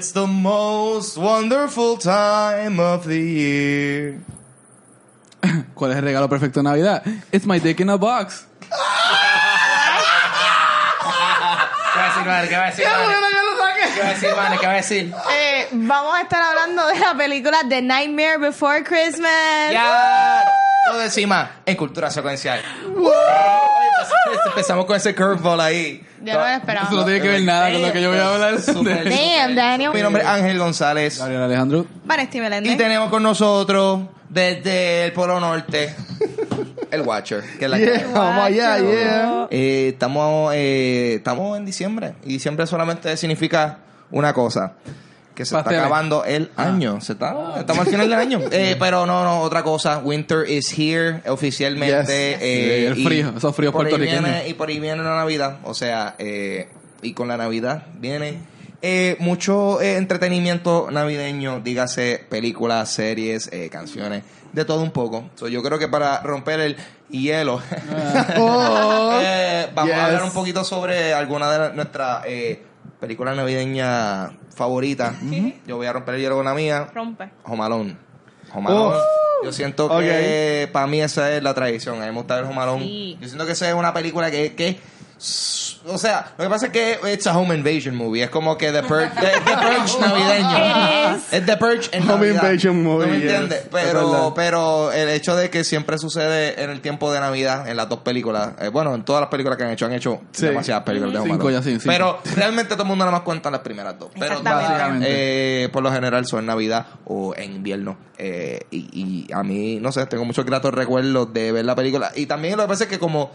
It's the most wonderful time of the year. ¿Cuál es el regalo perfecto de Navidad? It's my dick in a box. ¿Qué va a decir? ¿Qué va a decir, Vane? ¿Qué va a decir, Vane? ¿Qué va a decir? Eh, vamos a estar hablando de la película The Nightmare Before Christmas. Ya. Todo encima en cultura secuencial. Empezamos con ese curveball ahí. Ya no lo esperaba. Eso no tiene que ver nada con lo que yo voy a hablar. Super, Damn, Daniel. Mi nombre es Ángel González. Gabriel Alejandro. Vanesti Y tenemos con nosotros desde el Polo Norte el Watcher, que es la que- Yeah, vamos allá, yeah. Eh, estamos, eh, estamos en diciembre y diciembre solamente significa una cosa. Que se Pasteles. está acabando el año. Se está, estamos al final del año. Eh, pero no, no, otra cosa. Winter is here oficialmente. Yes. eh, el y frío, esos fríos puertorriqueños. viene- y por ahí viene la Navidad. O sea, eh, y con la Navidad viene eh, mucho entretenimiento navideño. Dígase películas, series, eh, canciones. De todo un poco. So, yo creo que para romper el hielo. Oh. Eh, vamos Yes. a hablar un poquito sobre alguna de nuestras eh, películas navideñas favoritas. Yo voy a romper el hielo con la mía. Rompe. Home Alone. Oh. Yo siento que para mí esa es la tradición. A mí me gusta ver Home Alone. Sí. Yo siento que esa es una película que, que o sea, lo que pasa es que it's a home invasion movie. Es como que The Purge, the, the Purge navideño. It. Es The Purge en Home Navidad. invasion movie. Pero, pero el hecho de que siempre sucede en el tiempo de Navidad, en las dos películas, eh, bueno, en todas las películas que han hecho, han hecho Sí. demasiadas películas de Home Cinco Alone. ya, sí, cinco. Pero realmente todo el mundo nada más cuenta las primeras dos. Pero Exactamente. Básicamente. eh, por lo general son en Navidad o en invierno. Eh, y, y a mí, no sé, tengo muchos gratos recuerdos de ver la película. Y también lo que pasa es que como,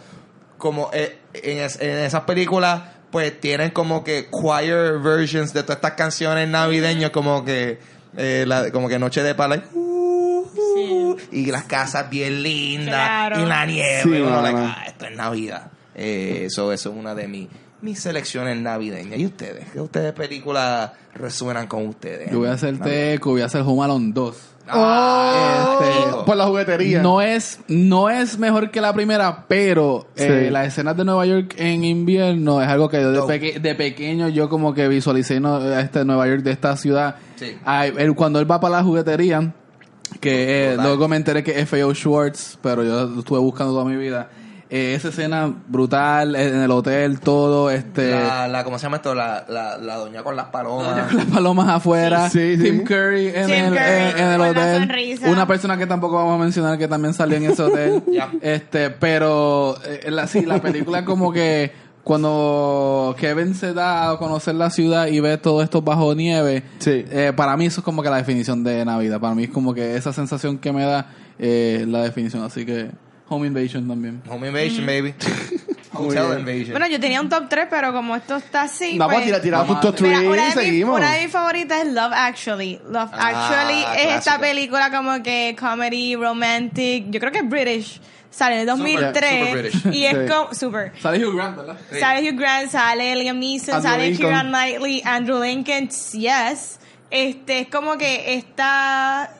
como eh, en, es- en esas películas, pues tienen como que choir versions de todas estas canciones navideñas, como que, eh, la- como que Noche de Pala. Sí. Y las casas bien lindas. Claro. Y la nieve. Sí, y uno, mano. like, ah, esto es Navidad. Eh, eso, eso es una de mis, mis selecciones navideñas. ¿Y ustedes? ¿Qué ustedes películas resuenan con ustedes? Yo voy a hacerte eco, voy a hacer Home Alone 2. Ah, Este, chico. Por la juguetería. No es, no es mejor que la primera, pero eh, las escenas de Nueva York en invierno es algo que yo de, Dope. peque- de pequeño yo como que visualicé no, este Nueva York de esta ciudad. Sí. Ay, él- cuando él va para la juguetería, que eh, luego me enteré que es F.O. Schwartz, pero yo lo estuve buscando toda mi vida. Eh, esa escena brutal eh, en el hotel, todo, este... La, la, ¿Cómo se llama esto? La, la, la doña con las palomas. las palomas afuera, Sí, sí. Tim Curry en, Tim el, Curry en- en el con la hotel, una persona que tampoco vamos a mencionar que también salió en ese hotel, este, pero eh, la, sí, la película como que cuando Kevin se da a conocer la ciudad y ve todo esto bajo nieve, Sí. eh, para mí eso es como que la definición de Navidad, para mí es como que esa sensación que me da eh, la definición, así que Home Invasion también. Home Invasion, baby. Muy Hotel. Invasion. Bueno, yo tenía un top 3, pero como esto está así. No, pues, pues tira, tira Vamos tus a- top Mira, three una, y de mis, seguimos. una de mis favoritas es Love Actually. Love Ah, Actually es esta película como que comedy, romantic. Yo creo que es British. Sale en el Super 2003. British. Y es Sí. como. Super. Sale Hugh Grant, ¿verdad? Sí. Sale Hugh Grant, sale Liam Neeson, Andrew sale Lincoln. Keira Knightley, Andrew Lincoln. Yes. Este es como que está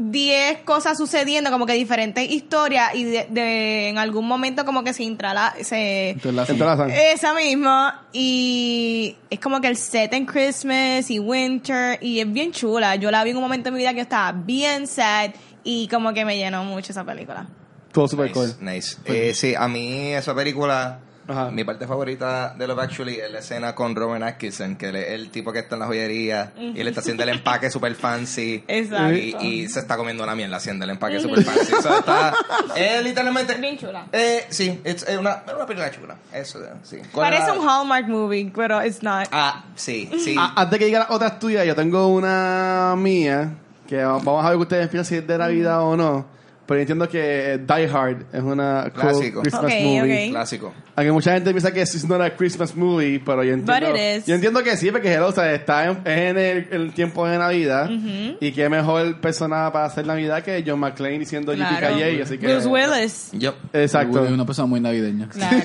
10 cosas sucediendo, como que diferentes historias y de, de- en algún momento como que se intrala, se Entrelazan. esa misma y es como que el set en Christmas y winter y es bien chula. Yo la vi en un momento de mi vida que estaba bien sad y como que me llenó mucho esa película. Todo super cool. Nice, nice. Eh, sí, a mí esa película, Ajá. mi parte favorita de Love Actually es la escena con Robert Atkinson, que es el tipo que está en la joyería y le está haciendo el empaque super fancy. Exacto. Y, y se está comiendo una mierda haciendo el empaque super fancy. O sea, está, es literalmente... Bien chula. Eh, sí, it's- es una, es una película chula. Eso, sí. ¿Cuál Parece un Hallmark movie, pero it's not. Ah, sí, sí. A- Antes que diga las otras tuyas, yo tengo una mía que vamos a ver que ustedes piensan si es de Navidad o no. Pero yo entiendo que Die Hard es una cool Clásico. Christmas Ok, movie. ok. Clásico. Aunque mucha gente piensa que es not a Christmas movie, pero yo entiendo, But it is. yo entiendo que sí, porque hello, o sea, está en, es en el, el tiempo de Navidad y qué mejor persona para hacer Navidad que John McClane diciendo Claro. JPKJ, así que Bruce Willis. Yo. Exacto. Es una persona muy navideña. Claro.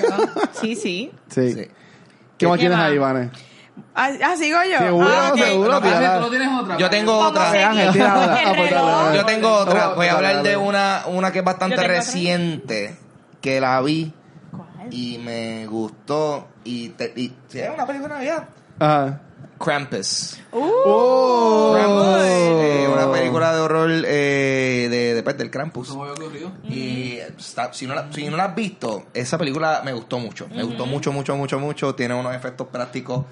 sí, sí. Sí. Sí. ¿Qué más ¿Qué tienes más? ahí, Vane? Ah, ah, sigo yo. Seguro, Ah, ok. seguro. ¿Tú no tienes otra? Yo tengo otra. Ángel, tira Yo tengo otra. Voy a hablar de una, una que es bastante otra. reciente, que la vi ¿Cuál? y me gustó. Y, te, y sí, es una película de Navidad. Ajá. Krampus. Oh. Krampus, eh, una película de horror eh, de, de, pues, del Krampus. ¿Cómo había ocurrido? Y está- si, no la, si no la has visto, esa película me gustó mucho. Me gustó mucho, mucho, mucho, mucho. Tiene unos efectos prácticos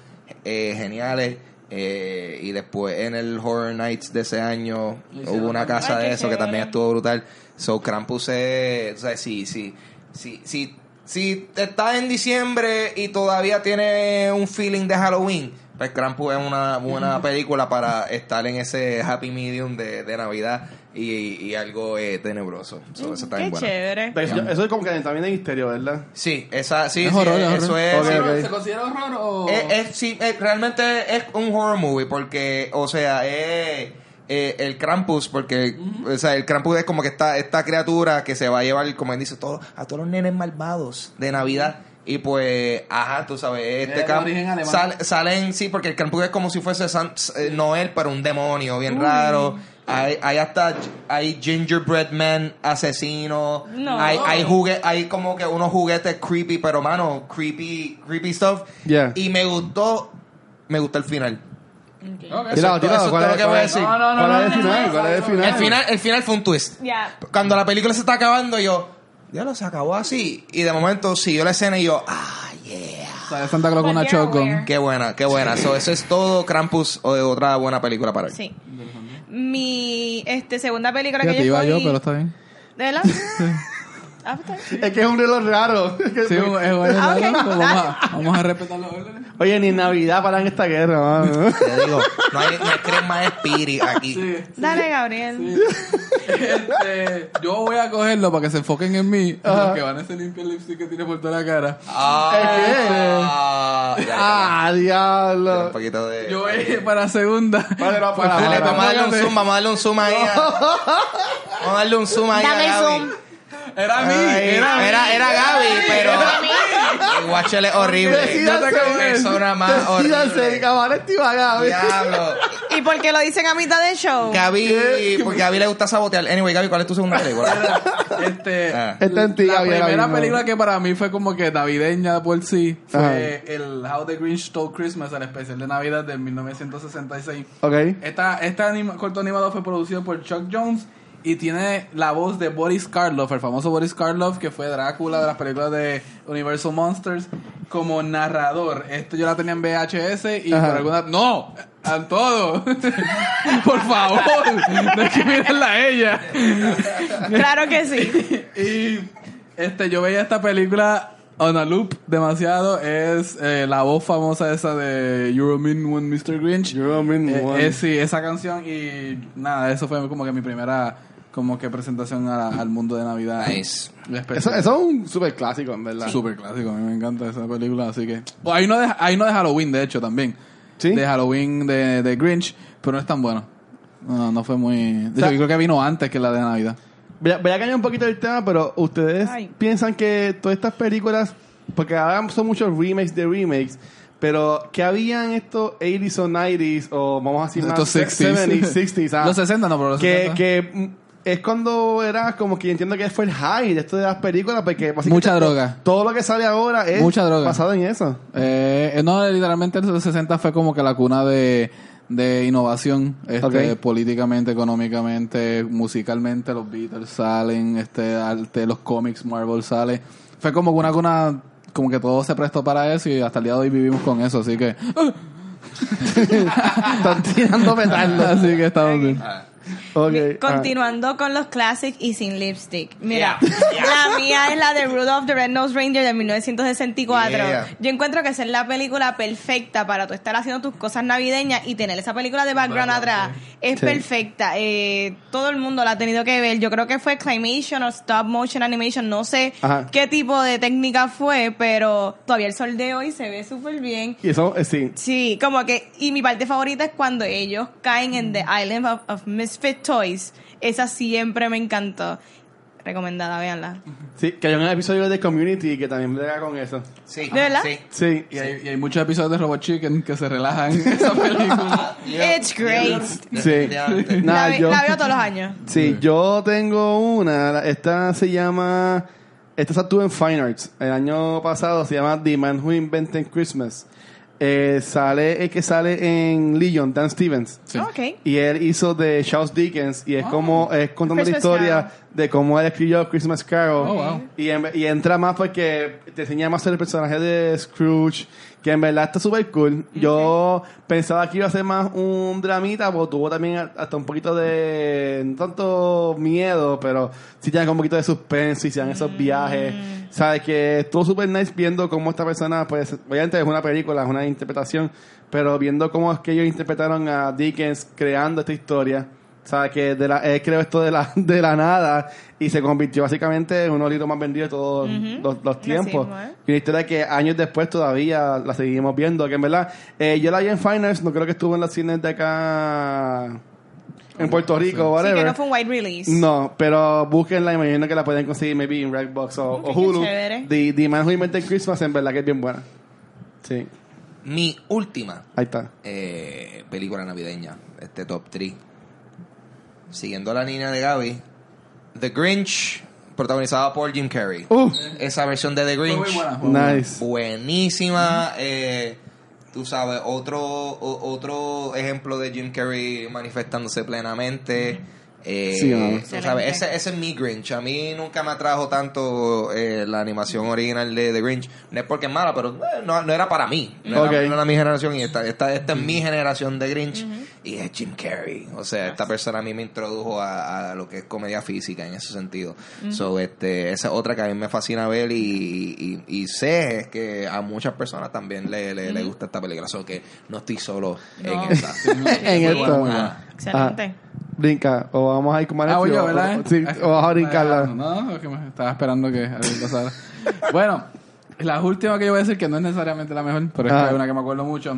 eh, geniales. Eh, y después en el Horror Nights de ese año hubo una casa de eso que también estuvo brutal. So Krampus es, o sea, sí, sí, sí, sí, si estás en diciembre y todavía tiene un feeling de Halloween, pues Krampus es una buena película para estar en ese happy medium de, de Navidad y, y algo eh, tenebroso. So, eso está bien Qué bueno. chévere. Eso, eso es como que también es misterio, ¿verdad? Sí, esa, sí, Es sí, horror, es eso es. Sí. ¿Se considera horror o...? es, es- sí, es- realmente es un horror movie porque, o sea, es eh, el Krampus, porque, o sea, el Krampus es como que esta, esta criatura que se va a llevar, como él dice, todo, a todos los nenes malvados de Navidad. Y pues, ajá, tú sabes, este de Kramp- origen alemán. sal- salen, sí, porque el Krampus es como si fuese San- eh, Noel, pero un demonio bien raro. Hay, hay hasta, hay gingerbread man asesino. No. Hay, hay jugue- hay como que unos juguetes creepy, pero mano, creepy, creepy stuff. Yeah. Y me gustó, me gustó el final. Ok. Eso Tíralo, es todo- tíralo, eso es ¿cuál es- lo que voy a cuál es- decir. No, no, no, ¿Cuál no, es el final? no, ¿Cuál es el final? El final, el final fue un twist. Ya. Cuando la película se está acabando, yo, ya lo se acabó así. Y de momento siguió la escena y yo, ah, yeah. Sale Santa Claus con una shotgun. Qué buena, qué buena. So, eso es todo Krampus o de otra buena película para él. Sí. Mi este, segunda película Fíjate, que yo iba yo, escogí- pero está bien. ¿De verdad? Ah, bien. Es que es un reloj raro. Sí, es bueno, Ah. Pues vamos, a, vamos a respetar los órdenes. Oye, ni en Navidad paran esta guerra, mano. Te digo, no hay, no hay crema spirit aquí. Sí. Dale, Gabriel. Este, yo voy a cogerlo para que se enfoquen en mí. Los que van a hacer limpiar el lipstick que tiene por toda la cara. Ah, ah. Un diablo. poquito de... Yo voy para segunda. Vale, no, para, Dale, para, vamos a darle un zoom, vamos a darle un zoom ahí. a- Vamos a darle un zoom ahí Dame a el Gaby. zoom. Era a mí. Ay, Era, era, era, Gaby, pero Era a mí. el guachel es horrible. Decídanse, Qué persona más Decídanse, horrible. cabrón, Steve Gaby. Diablo. ¿Y por qué lo dicen a mitad del show? Gaby, porque a Gaby le gusta sabotear. Anyway, Gaby, ¿cuál es tu segunda película? Este, Ah. Esta en ti, la Gaby, ahora primera mismo. película que para mí fue como que navideña por sí Ajá. fue el How the Grinch Stole Christmas, el especial de Navidad de 1966. Ok. Esta, este anima- corto animado fue producido por Chuck Jones y tiene la voz de Boris Karloff, el famoso Boris Karloff, que fue Drácula de las películas de Universal Monsters, como narrador. Esto yo la tenía en VHS y Ajá. por alguna... ¡No! ¡A todo! por favor, no hay que mirarla a ella. Claro que sí. y este yo veía esta película on a loop demasiado. Es eh, la voz famosa esa de You're a Mean One, Mr. Grinch. You're a mean Eh, one. eh, sí, esa canción y nada, eso fue como que mi primera como que presentación a- al mundo de Navidad. Nice. Eso, eso es un super clásico, en verdad. Súper clásico, a mí me encanta esa película, así que... Oh, hay, uno de, hay uno de Halloween, de hecho, también. ¿Sí? De Halloween de, de Grinch, pero no es tan bueno. No, no fue muy... De hecho, sea- yo creo que vino antes que la de Navidad. Voy a, voy a cambiar un poquito el tema, pero ustedes Ay. piensan que todas estas películas, porque ahora son muchos remakes de remakes, pero que habían estos 80s o 90s o vamos a decir más Estos 60s. 70s, 60s, ah, Los 60 no, pero los que, 60. que es cuando era como que yo entiendo que fue el high de esto de las películas, porque básicamente Mucha droga. Todo lo que sale ahora es Mucha droga. basado en eso. Eh, no, literalmente los 60 fue como que la cuna de, de innovación, este, políticamente, económicamente, musicalmente, los Beatles salen, este, arte, los cómics, Marvel sale. Fue como una cuna, como que todo se prestó para eso y hasta el día de hoy vivimos con eso, así que, Están tirando petardos. así que estamos bien. Ah. Continuando con los classics y sin lipstick. Mira, Yeah, yeah. la mía es la de Rudolph the Red-Nosed Reindeer de 1964. Yeah. Yo encuentro que esa es la película perfecta para tú estar haciendo tus cosas navideñas y tener esa película de background atrás. Es Sí. perfecta. Eh, todo el mundo la ha tenido que ver. Yo creo que fue claymation o stop motion animation. No sé Ajá. qué tipo de técnica fue, pero todavía el sol de hoy se ve súper bien. Y eso, eh, sí. Sí, como que, y mi parte favorita es cuando ellos caen en The Island of, of Misfit Toys. Esa siempre me encantó. Recomendada, véanla. Sí, que hay un episodio de Community que también brega con eso. Sí. ¿De verdad? Sí. Sí. Y hay, y hay muchos episodios de Robot Chicken que se relajan en esa película. It's great. Nada, la, yo, la veo todos los años. sí, yo tengo una. la- Esta se llama. Esta se actuó en Fine Arts. El año pasado se llama The Man Who Invented Christmas. Eh, sale el que sale en Legion, Dan Stevens. Ok. Y él hizo de Charles Dickens y es como es contando la historia Carol. de cómo él escribió Christmas Carol. Oh, wow. y, en- y entra más porque te enseña más el personaje de Scrooge, que en verdad está súper cool. Yo pensaba que iba a ser más un dramita, porque tuvo también hasta un poquito de, no tanto miedo, pero sí tiene como un poquito de suspenso y se dan esos viajes. Sabes que estuvo súper nice viendo cómo esta persona, pues, obviamente es una película, es una interpretación, pero viendo cómo es que ellos interpretaron a Dickens creando esta historia. ¿Sabes? Que de la, él creó esto de la, de la nada y se convirtió básicamente en uno de los libros más vendidos de todos los, los tiempos. ¿eh? Y una historia que años después todavía la seguimos viendo. Que en verdad, eh, yo la vi en Finals, no creo que estuvo en las cines de acá en Puerto Rico o Sí, que no fue un wide release. No, pero búsquenla, imagino que la pueden conseguir maybe en Redbox o, Ok, o qué Hulu. chévere. The, The Man Who Invented Christmas, en verdad que es bien buena. Sí, Mi última ahí está. eh, película navideña, este top 3. Siguiendo la línea de Gaby, The Grinch, protagonizada por Jim Carrey. Uh, Esa versión de The muy Grinch, buena. muy nice. buenísima. eh, tú sabes, otro, o- otro ejemplo de Jim Carrey manifestándose plenamente. Eh, Sí, sabes, ese, ese es mi Grinch. A mí nunca me atrajo tanto eh, la animación original de The Grinch. No es porque es mala, pero eh, no, no era para mí. No, era, no era mi generación. Y esta, esta, esta es mi generación de Grinch. Y es Jim Carrey. O sea, esta persona a mí me introdujo a, a lo que es comedia física en ese sentido. So, este, esa es otra que a mí me fascina ver y, y, y sé que a muchas personas también le, le, le gusta esta película. So que no estoy solo No. en esto. buena. Excelente. Brinca, o vamos a ir con Ah, Malefio, yo, o- ¿verdad? o- Sí, o vas a brincarla. No, que me estaba esperando que algo pasara. bueno, la última que yo voy a decir, que no es necesariamente la mejor, pero es que Ah. hay una que me acuerdo mucho.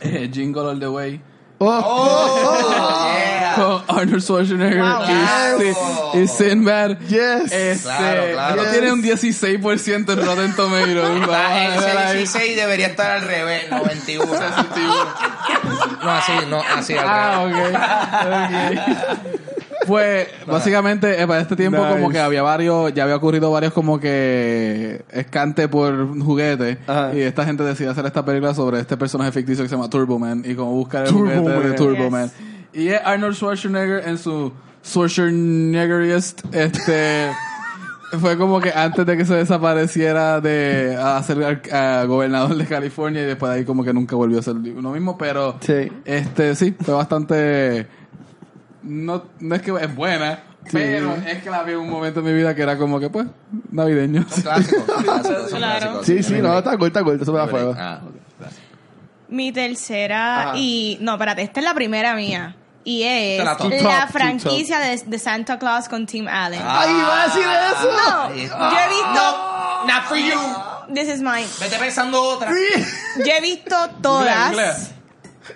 Eh, Jingle All the Way. Oh, ¡Oh! yeah. Con Arnold Schwarzenegger Wow. y, Claro. Sin- y Sinbad. yes. Este, Claro, claro. esto tiene un 16% en Rotten Tomatoes. Ah, ese ahí. 16 debería estar al revés, 91. no, así, no, así al revés. Ah, ok. Ok. Pues básicamente eh, para este tiempo Nice. como que había varios, ya había ocurrido varios como que escante por juguete Ajá. y esta gente decide hacer esta película sobre este personaje ficticio que se llama Turboman y como buscar el Turboman. juguete de Turboman. Yes. Y es Arnold Schwarzenegger en su Schwarzeneggeriest este fue como que antes de que se desapareciera de a ser a- a gobernador de California y después de ahí como que nunca volvió a ser uno mismo, pero Sí. este sí, fue bastante no, no es que es buena, pero es que la vi en un momento en mi vida que era como que pues navideño. Un clásico, un clásico, es un Claro. clásico. Sí, sí, no, está cool, está cool, está súper a fuego. Ah. Mi tercera Ajá. y no, espérate, esta es la primera mía y es la franquicia de, de Santa Claus con Tim Allen. ¡Ay, iba a decir eso! no, yo he visto No, not for you. This is mine. Vete pensando otra. Yo he visto todas.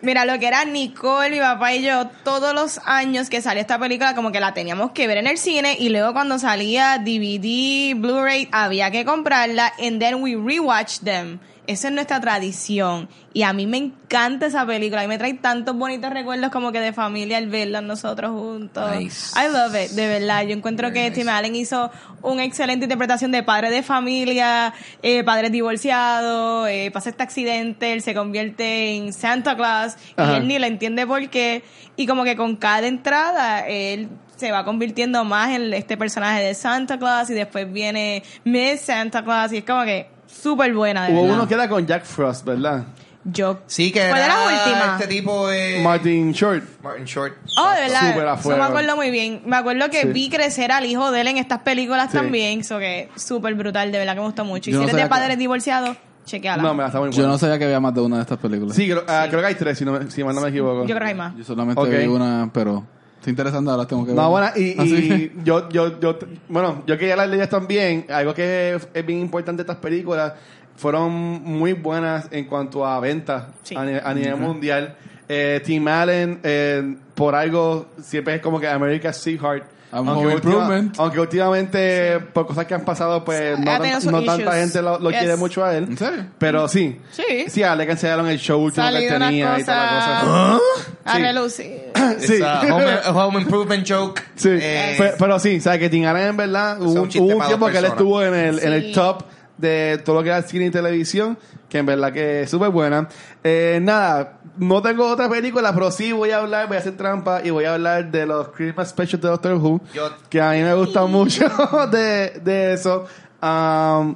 Mira, lo que era Nicole, mi papá y yo, todos los años que salió esta película, como que la teníamos que ver en el cine y luego cuando salía DVD, Blu-ray, había que comprarla and then we rewatch them. Esa es nuestra tradición. Y a mí me encanta esa película. Y me trae tantos bonitos recuerdos como que de familia al verla nosotros juntos. Nice. I love it, de verdad. Yo encuentro Very que nice. Tim Allen hizo una excelente interpretación de padre de familia, eh, padre divorciado, eh, pasa este accidente, él se convierte en Santa Claus Ajá. y él ni le entiende por qué. Y como que con cada entrada él se va convirtiendo más en este personaje de Santa Claus y después viene Miss Santa Claus y es como que súper buena de Hubo verdad. uno que era con Jack Frost, ¿verdad? Yo Sí, que ¿Cuál era la última? este tipo de... Martin Short. Martin Short. Oh, de verdad. Súper a Eso fuego. me acuerdo muy bien. Me acuerdo que Sí. vi crecer al hijo de él en estas películas Sí. también. Eso que súper brutal, de verdad que me gustó mucho. Y Yo si no eres de sabía que- padres divorciados, chequeala. No, me la está muy Yo buena. no sabía que había más de una de estas películas. Sí, creo, ah, creo que hay tres, si, no, me- si mal no me equivoco. Yo creo que hay más. Yo solamente Ok. vi una, pero está interesante, ahora tengo que ver. No, bueno, y, yo, yo, yo, bueno, yo quería hablar de ellas también. Algo que es, bien importante de estas películas, fueron muy buenas en cuanto a ventas Sí. a, ni- a nivel mundial. Eh, Tim Allen, eh, por algo, siempre es como que America's Sweetheart. Aunque, home última- improvement. aunque últimamente, por cosas que han pasado, pues Sí, no, tan- tanta gente lo, lo Yes. quiere mucho a él. ¿En serio? Pero sí. Sí. Sí, a él le cancelaron el show último que Salido tenía y toda la cosas cosa. a Sí. relucir. Sí. Esa home, home Improvement Joke. Sí, Eh, Pe- pero, sí, ¿sabes? Que Tim Allen en verdad hubo, un tiempo que él estuvo en el, en el top de todo lo que era cine y televisión, que en verdad que es súper buena. Eh, nada, no tengo otra película, pero sí voy a hablar, voy a hacer trampa y voy a hablar de los Christmas Specials de Doctor Who, Yo- que a mí me gusta mucho de, de eso. Um,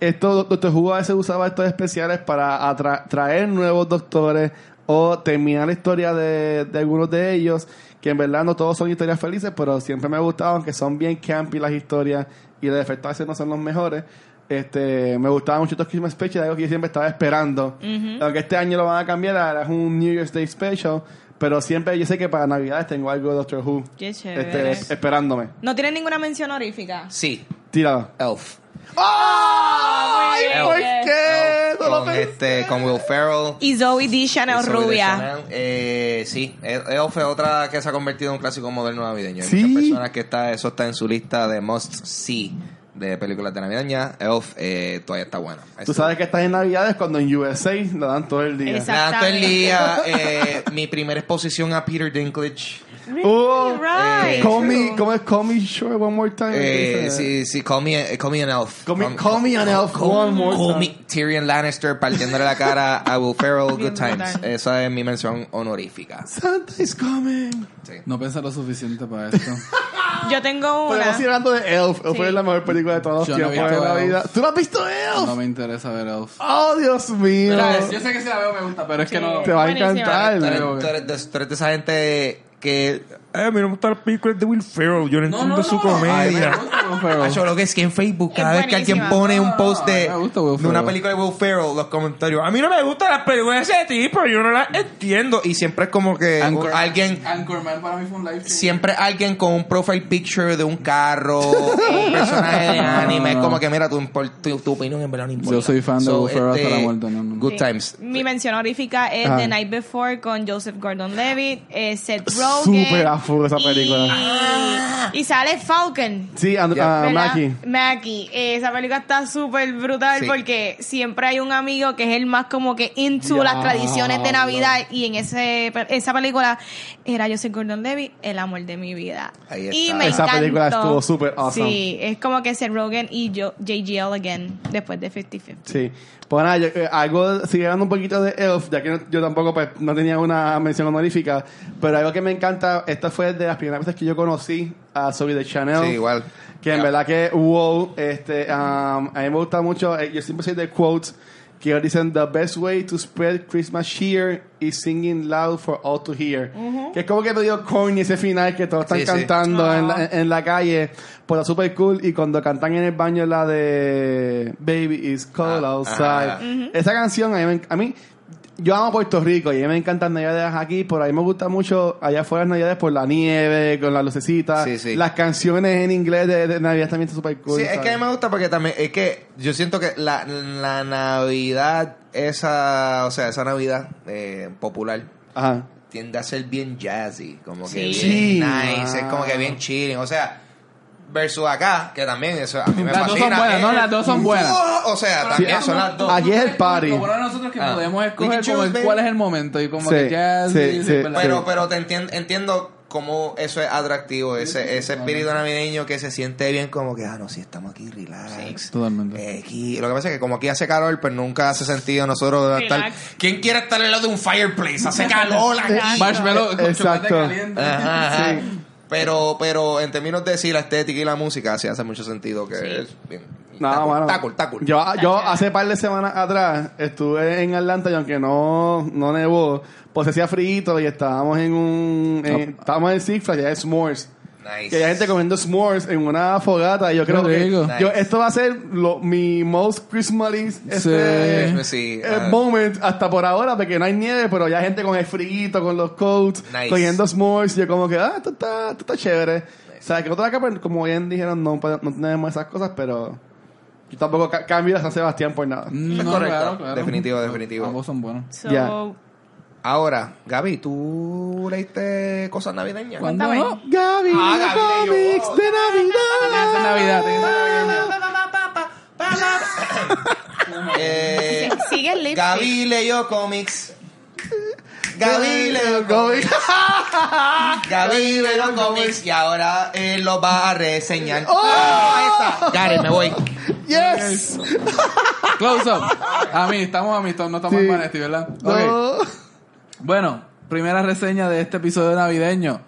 esto, Doctor Who a veces usaba estos especiales para atra- traer nuevos doctores o terminar la historia de, de algunos de ellos, que en verdad no todos son historias felices, pero siempre me ha gustado, aunque son bien campy las historias y los efectos a veces no son los mejores. Este, me gustaba mucho estos Christmas Special, algo que yo siempre estaba esperando. Aunque este año lo van a cambiar, ahora es un New Year's Day Special, pero siempre yo sé que para Navidades tengo algo de Doctor Who Qué chévere. este, esperándome. ¿No tienen ninguna mención honorífica? Sí, Tíralo. Elf. ¡Ay! muy ¿Por bien. qué? No lo Con, pensé. este, con Will Ferrell. Y Zoe D. Chanel Rubia. Eh, sí, Elf es otra que se ha convertido en un clásico moderno navideño. Hay Sí. muchas personas que está, eso está en su lista de must see de películas de navideña. Elf eh, todavía está bueno. Tú sabes que estás en Navidades cuando en USA lo dan todo el día. Exacto. Tanto el día, eh, mi primera exposición a Peter Dinklage. Oh, Right. Call me, ¿Cómo es? Call me sure one more time. Eh, Dice. sí, sí, call me, call me an elf. Call me- call me an elf one more call time. me Tyrion Lannister partiéndole la cara a Will Ferrell. Good times. Esa es mi mención honorífica. Santa is coming. Sí. No pensé lo suficiente para esto. Yo tengo una. seguir hablando de Elf. Elf Sí. es la mejor película de todos los no tiempos de la Elf. vida. ¿Tú no has visto Elf? No me interesa ver Elf. Oh, Dios mío. Mira, Yo sé que si la veo me gusta, pero es que Sí. no. Te va a encantar. Tú eres de esa gente que. Eh, a mí no me gustan las películas de Will Ferrell. Yo no, entiendo su comedia. Ah, yo lo que es que en Facebook, cada Es vez que alguien pone un post de, No, me gusta Will de una película de Will Ferrell, los comentarios, a mí no me gustan las películas de ese tipo, yo no las entiendo. Y siempre es como que Anchor- alguien, Anchorman para mí fue un live siempre alguien con un profile picture de un carro, un personaje de anime, es como que mira, tu, tu, tu opinión en verdad no importa. Yo soy fan de Will Ferrell hasta este, la muerte, no, no, no. Good Sí. times. Mi mención honorífica es Ajá. The Night Before con Joseph Gordon-Levitt, eh, Seth Rogen. Súper a full esa película. Y, y sale Falcon. Sí, and, ¿verdad? Mackie. Mackie. Eh, esa película está súper brutal Sí. porque siempre hay un amigo que es el más como que into las tradiciones de Navidad y en ese esa película era Joseph Gordon-Levitt, el amor de mi vida. Ahí Y está. me Esa encantó. película estuvo súper awesome. Sí, es como que Seth Rogen y yo, JGL again después de 50-50. Sí. Pues nada, yo, eh, algo, sigue hablando un poquito de Elf, ya que no- yo tampoco pues, no tenía una mención honorífica, pero algo que me encanta, esta fue de las primeras veces que yo conocí a Zoe de Chanel. Sí, igual. Que en verdad que, wow, este, um, a mí me gusta mucho, eh, yo siempre soy de quotes que ellos dicen, the best way to spread Christmas cheer is singing loud for all to hear. Que es como que medio corny ese final que todos están Sí, sí. cantando en, la, en la calle, pues está super cool. Y cuando cantan en el baño la de Baby is cold Ah, outside. Esa canción a mí, me- a mí yo amo Puerto Rico y a mí me encantan navidades aquí, pero a mí me gusta mucho allá afuera las navidades por la nieve, con las lucecitas, Sí, sí. las canciones en inglés de, de navidad también son super cool. Sí, es que a mí me gusta porque también, es que yo siento que la, la Navidad, esa, o sea, esa Navidad eh, popular, Ajá. tiende a ser bien jazzy, como que Sí. bien Sí. nice, es como que bien chilling, o sea, versus acá, que también eso a mí me Las dos son buenas, ¿no? Las dos son buenas. O sea, también son las dos. Aquí es el party. Lo bueno de nosotros es que Ah. podemos escoger como el- cuál es el momento y como Sí, que jazz. sí, y- sí. Pero, pero te entien- entiendo cómo eso es atractivo, ese, ese espíritu navideño que se siente bien como que, ah, no, sí, estamos aquí, relax. Totalmente. Eh, aquí, lo que pasa es que como aquí hace calor, pues nunca hace sentido nosotros estar... ¿Quién quiere estar al lado de un fireplace? Hace calor. Marshmallow con Exacto. chocolate caliente. Ajá, ajá. Sí. Pero, pero en términos de sí, la estética y la música, sí hace mucho sentido que es bien. No, está cool, mano. está cool, está cool. Yo, yo hace par de semanas atrás estuve en Atlanta y aunque no, no nevó, pues hacía frío y estábamos en un... en- estábamos en Six Flags, ya es S'mores. Nice. Que hay gente comiendo s'mores en una fogata. Y yo creo que rico. yo, Nice. esto va a ser lo, mi most Christmas este, sí, eh, ah. moment hasta por ahora, porque no hay nieve, pero ya hay gente con el frito, con los coats, Nice. cogiendo s'mores. Y yo como que, ah, esto está, esto está chévere. O sea, que nosotros acá, pues, como bien dijeron, no, no tenemos esas cosas, pero yo tampoco ca- cambio a San Sebastián por nada. Mm, Es no, correcto. claro, claro. Definitivo, definitivo. Ambos son buenos. So, Ya. Ahora, Gaby, ¿tú leíste cosas navideñas? ¿Cuándo? Gaby, Ah, Gaby de Navidad. Es Navidad. Eh, Sigue el lipstick. Gaby leyó cómics. Gaby leyó cómics. Gaby leyó cómics y ahora él los va a reseñar. ¡Oh! Ahí está. Gary, me voy. Yes. Close up. A mí, estamos amistos, no estamos Sí. en Vanesti, ¿verdad? Ok. No. Bueno, primera reseña de este episodio navideño.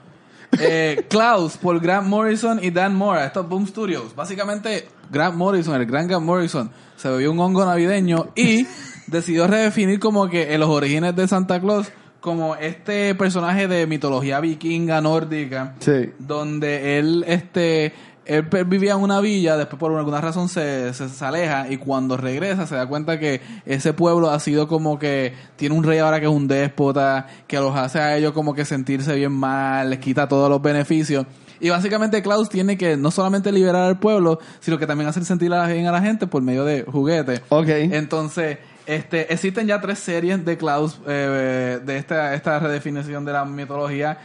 Eh, Klaus por Grant Morrison y Dan Mora, estos Boom Studios. Básicamente, Grant Morrison, el gran Grant Morrison, se bebió un hongo navideño y decidió redefinir como que en los orígenes de Santa Claus como este personaje de mitología vikinga nórdica Sí. donde él este él vivía en una villa, después por alguna razón se, se, se aleja y cuando regresa se da cuenta que ese pueblo ha sido como que tiene un rey ahora que es un déspota, que los hace a ellos como que sentirse bien mal, les quita todos los beneficios. Y básicamente Klaus tiene que no solamente liberar al pueblo, sino que también hacer sentir bien a la gente por medio de juguetes. Ok. Entonces, este, existen ya tres series de Klaus, eh, de esta, esta redefinición de la mitología.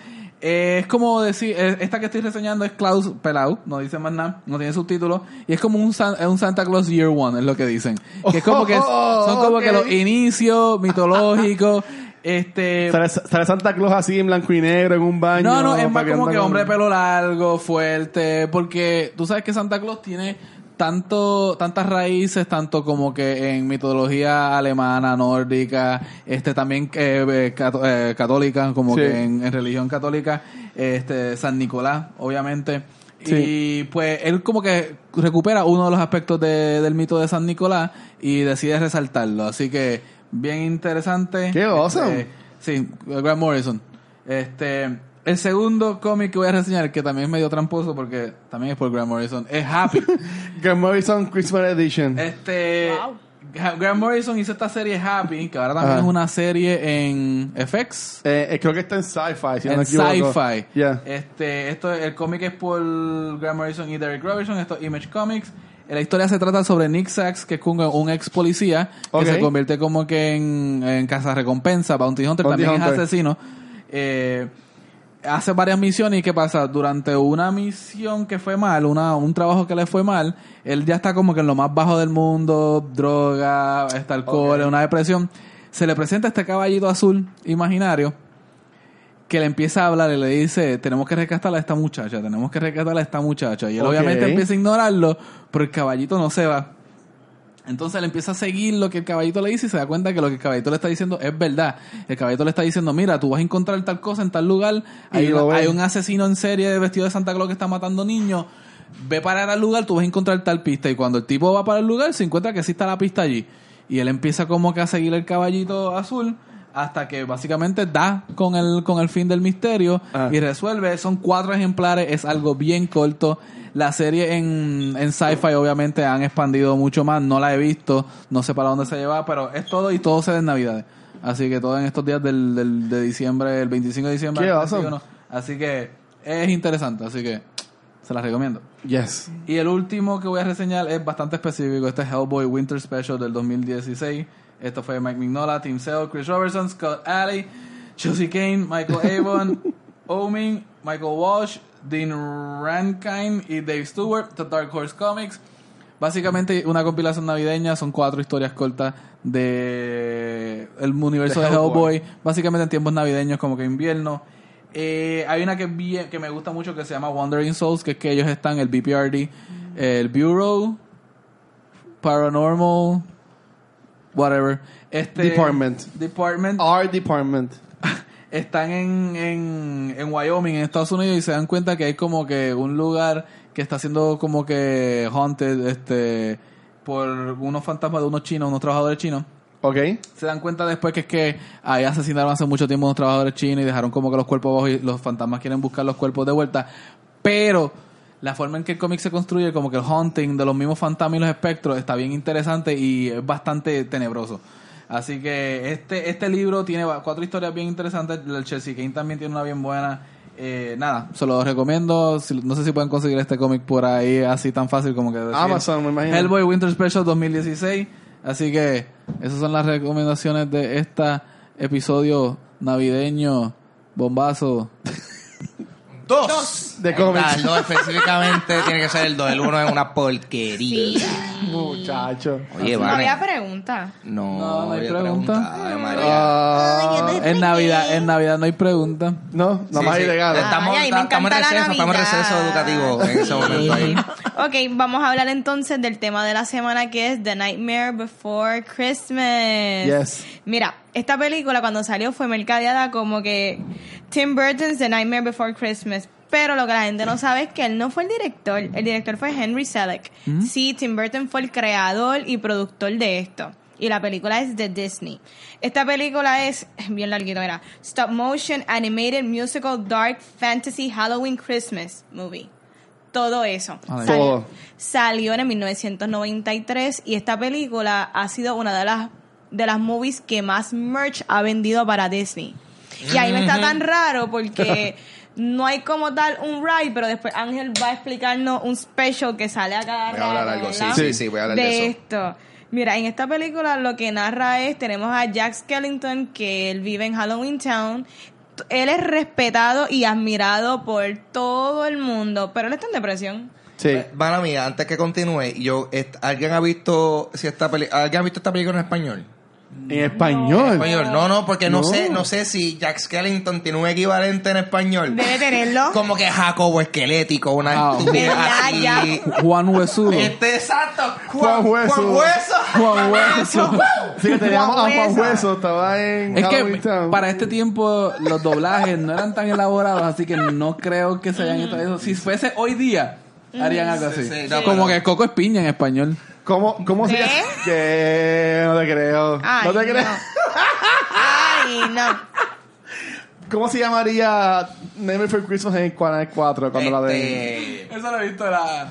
Eh, es como decir, eh, esta que estoy reseñando es Klaus Pelau, no dice más nada, no tiene subtítulos, y es como un, San- es un Santa Claus Year One, es lo que dicen. Que es como que, son como que los inicios mitológicos, este... Sale, sale Santa Claus así en blanco y negro en un baño. No, no, es más como que hombre de pelo largo, fuerte, porque tú sabes que Santa Claus tiene tanto tantas raíces tanto como que en mitología alemana nórdica este también eh, eh, eh, católica como Sí. que en, en religión católica este San Nicolás obviamente Sí. y pues él como que recupera uno de los aspectos de- del mito de San Nicolás y decide resaltarlo así que bien interesante ¡Qué awesome! Este, Sí, Grant Morrison. Este, el segundo cómic que voy a reseñar, que también es medio tramposo porque también es por Grant Morrison, es Happy. Grant Morrison Christmas Edition. este, Wow. Grant Morrison hizo esta serie Happy, que ahora también Ajá. es una serie en FX. Eh, eh, creo que está en Sci-Fi, si no en me equivoco. sci-fi. Yeah. Este, esto, el cómic es por Grant Morrison y Derek Robertson, esto es Image Comics. La historia se trata sobre Nick Sachs, que es un, ex policía, que se convierte como que en, en recompensa Bounty Hunter, Bounty también es Hunter. asesino. Eh, hace varias misiones y ¿qué pasa? Durante una misión que fue mal, una, un trabajo que le fue mal, él ya está como que en lo más bajo del mundo, droga, está alcohol, una depresión. Se le presenta este caballito azul imaginario que le empieza a hablar y le dice, tenemos que rescatar a esta muchacha, tenemos que rescatar a esta muchacha. Y él obviamente empieza a ignorarlo, pero el caballito no se va. Entonces él empieza a seguir lo que el caballito le dice y se da cuenta que lo que el caballito le está diciendo es verdad. El caballito le está diciendo, mira, tú vas a encontrar tal cosa en tal lugar, hay, una- un asesino en serie vestido de Santa Claus que está matando niños, ve para al lugar, tú vas a encontrar tal pista. Y cuando el tipo va para el lugar, se encuentra que sí está la pista allí. Y él empieza como que a seguir el caballito azul hasta que básicamente da con el, con el fin del misterio Ah. y resuelve. Son cuatro ejemplares, es algo bien corto. La serie en, en sci-fi obviamente han expandido mucho más, no la he visto, no sé para dónde se lleva, pero es todo y todo se da en Navidades. Así que todo en estos días del, del- de diciembre, el 25 de diciembre. Qué awesome. 31. Así que es interesante, así que se las recomiendo. Yes. Y el último que voy a reseñar es bastante específico. Este es Hellboy Winter Special del 2016. Esto fue Mike Mignola, Tim Sale, Chris Robertson, Scott Alley, Chelsea Kane, Michael Avon, Omin, Michael Walsh, Dean Rankin y Dave Stewart, The Dark Horse Comics. Básicamente una compilación navideña, son cuatro historias cortas de el universo De de Hellboy. Hellboy, básicamente en tiempos navideños como que invierno. Eh, hay una que, es bien- que me gusta mucho que se llama Wandering Souls, que es que ellos están, el BPRD, el Bureau, Paranormal, whatever. Este, Department. Department. Our department. Están en, en, en Wyoming, en Estados Unidos, y se dan cuenta que hay como que un lugar que está siendo como que haunted este, por unos fantasmas de unos chinos, unos trabajadores chinos Ok. se dan cuenta después que es que ahí asesinaron hace mucho tiempo a unos trabajadores chinos y dejaron como que los cuerpos abajo y los fantasmas quieren buscar los cuerpos de vuelta. Pero la forma en que el cómic se construye, como que el haunting de los mismos fantasmas y los espectros, está bien interesante y es bastante tenebroso. Así que este, este libro tiene cuatro historias bien interesantes. El Chelsea Kane también tiene una bien buena. Eh, nada, se lo recomiendo. No sé si pueden conseguir este cómic por ahí así tan fácil como que decir. Amazon, me imagino. Hellboy Winter Special 2016. Así que esas son las recomendaciones de este episodio navideño bombazo. Dos. De cómics. El dos específicamente tiene que ser el dos. El uno es una porquería. Sí. Muchacho. Oye, No vale. había pregunta. No, No, no hay había pregunta. Ay, María. Ah, En Navidad, en Navidad no hay pregunta. no, nada Sí, más sí. ilegal. Estamos, Ay, me estamos en encanta la receso, estamos en Navidad. receso educativo en ese momento ahí. Ok, vamos a hablar entonces del tema de la semana que es The Nightmare Before Christmas. Yes. Mira, esta película cuando salió fue mercadeada como que Tim Burton's The Nightmare Before Christmas. Pero lo que la gente no sabe es que él no fue el director. El director fue Henry Selick. Sí, Tim Burton fue el creador y productor de esto. Y la película es de Disney. Esta película es bien larguito, mira. Stop motion animated musical dark fantasy Halloween Christmas movie. Todo eso. Salió- Todo. Salió en el 1993 y esta película ha sido una de las de las movies que más merch ha vendido para Disney. Y ahí me está tan raro porque no hay como tal un ride, pero después Ángel va a explicarnos un special que sale a cada Voy a hablar rato, algo, sí, sí, sí, voy a hablar de eso. esto. Mira, en esta película lo que narra es, tenemos a Jack Skellington, que él vive en Halloween Town. Él es respetado y admirado por todo el mundo, pero él está en depresión. Sí. Mala mía, antes que continúe, yo, ¿alguien ha visto si esta peli ¿alguien ha visto esta película en español? En español. Español, no, no, porque no, No. sé, no sé si Jack Skellington tiene un equivalente en español. Debe tenerlo. Como que Jacobo esquelético, una ¿verdad? así. Ya. Juan Huesudo. Este exacto, Juan Hueso. Juan Hueso. Juan Hueso. Sí, que teníamos a Juan Juan Hueso. Hueso, estaba en Es Halloween que Town. para este tiempo los doblajes no eran tan elaborados, así que no creo que se hayan hecho eso. Si fuese hoy día, harían algo así. Sí, sí, no, Como que Coco es piña en español. ¿Cómo, cómo se ¿Qué? llama? Que no te creo. Ay, no te creo. Ay, no. ¿Cómo se llamaría Nightmare for Christmas en Canal 4 cuando la? Este, Eso lo he visto la,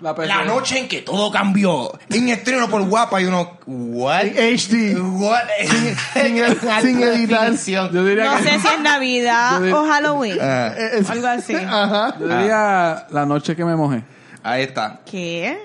la la noche en que todo cambió. En estreno por guapa y uno, what? En HD. What? sin el- sin editar. definición. Yo diría No que sé si es Navidad o Halloween. Ah, Eh, es- Algo así. Ajá. yo diría la noche que me mojé. ahí está, ¿Qué?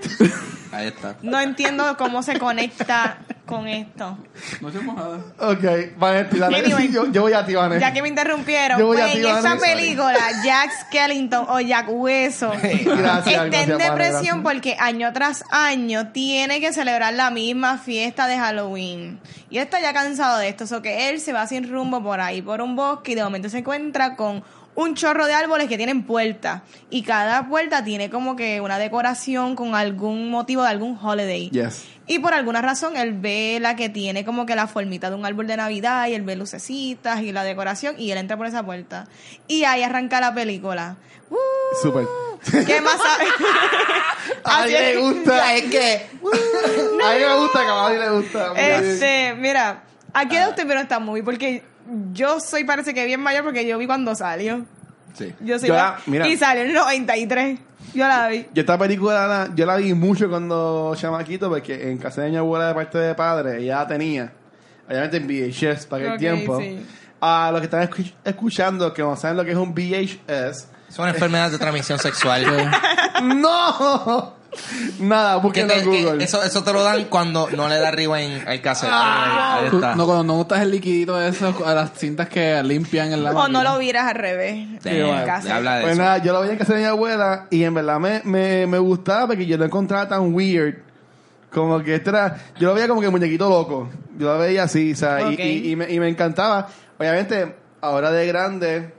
ahí está. No entiendo cómo se conecta con esto. Noche mojada. Ok, Vanetti, dale. Anyway. yo, yo voy a ti, Vanetti. Ya que me interrumpieron, Yo voy pues a ti, en Vanessa. película, Jack Skellington o Jack Hueso Gracias, está en gracias, depresión gracias. porque año tras año tiene que celebrar la misma fiesta de Halloween. Y él está ya cansado de esto, o que él se va sin rumbo por ahí, por un bosque y de momento se encuentra con un chorro de árboles que tienen puertas. Y cada puerta tiene como que una decoración con algún motivo de algún holiday. Yes. Y por alguna razón él ve la que tiene como que la formita de un árbol de Navidad y él ve lucecitas y la decoración y él entra por esa puerta. Y ahí arranca la película. ¡Uh! Súper. ¿Qué más sabe? A mí le gusta. Es que, A mí me gusta, que a mí le gusta. Este, mira, aquí de usted pero esta movie porque yo soy parece que bien mayor porque yo vi cuando salió. sí. Yo soy Yo ma- la- mira. y salió en el 93. Yo la vi. Yo esta película la- yo la vi mucho cuando chamaquito porque en casa de mi abuela de parte de padre ella la tenía. Obviamente en VHS para aquel Ok, tiempo. sí. A los que están escu- escuchando que no saben lo que es un VHS. Son enfermedades de transmisión sexual. ¡No! Nada, Que búsquenlo en que Google. eso, eso te lo dan cuando no le da arriba en el cassette. Ah. ahí está. no, cuando no gustas el liquidito de eso, a las cintas que limpian el O no lo vieras al revés. Damn, en habla de Pues eso. nada, yo lo veía en casa de mi abuela y en verdad me, me, me gustaba porque yo lo encontraba tan weird. Como que este era, yo lo veía como que muñequito loco. Yo lo veía así, o sea, y- y, y me, y me encantaba. Obviamente, ahora de grande,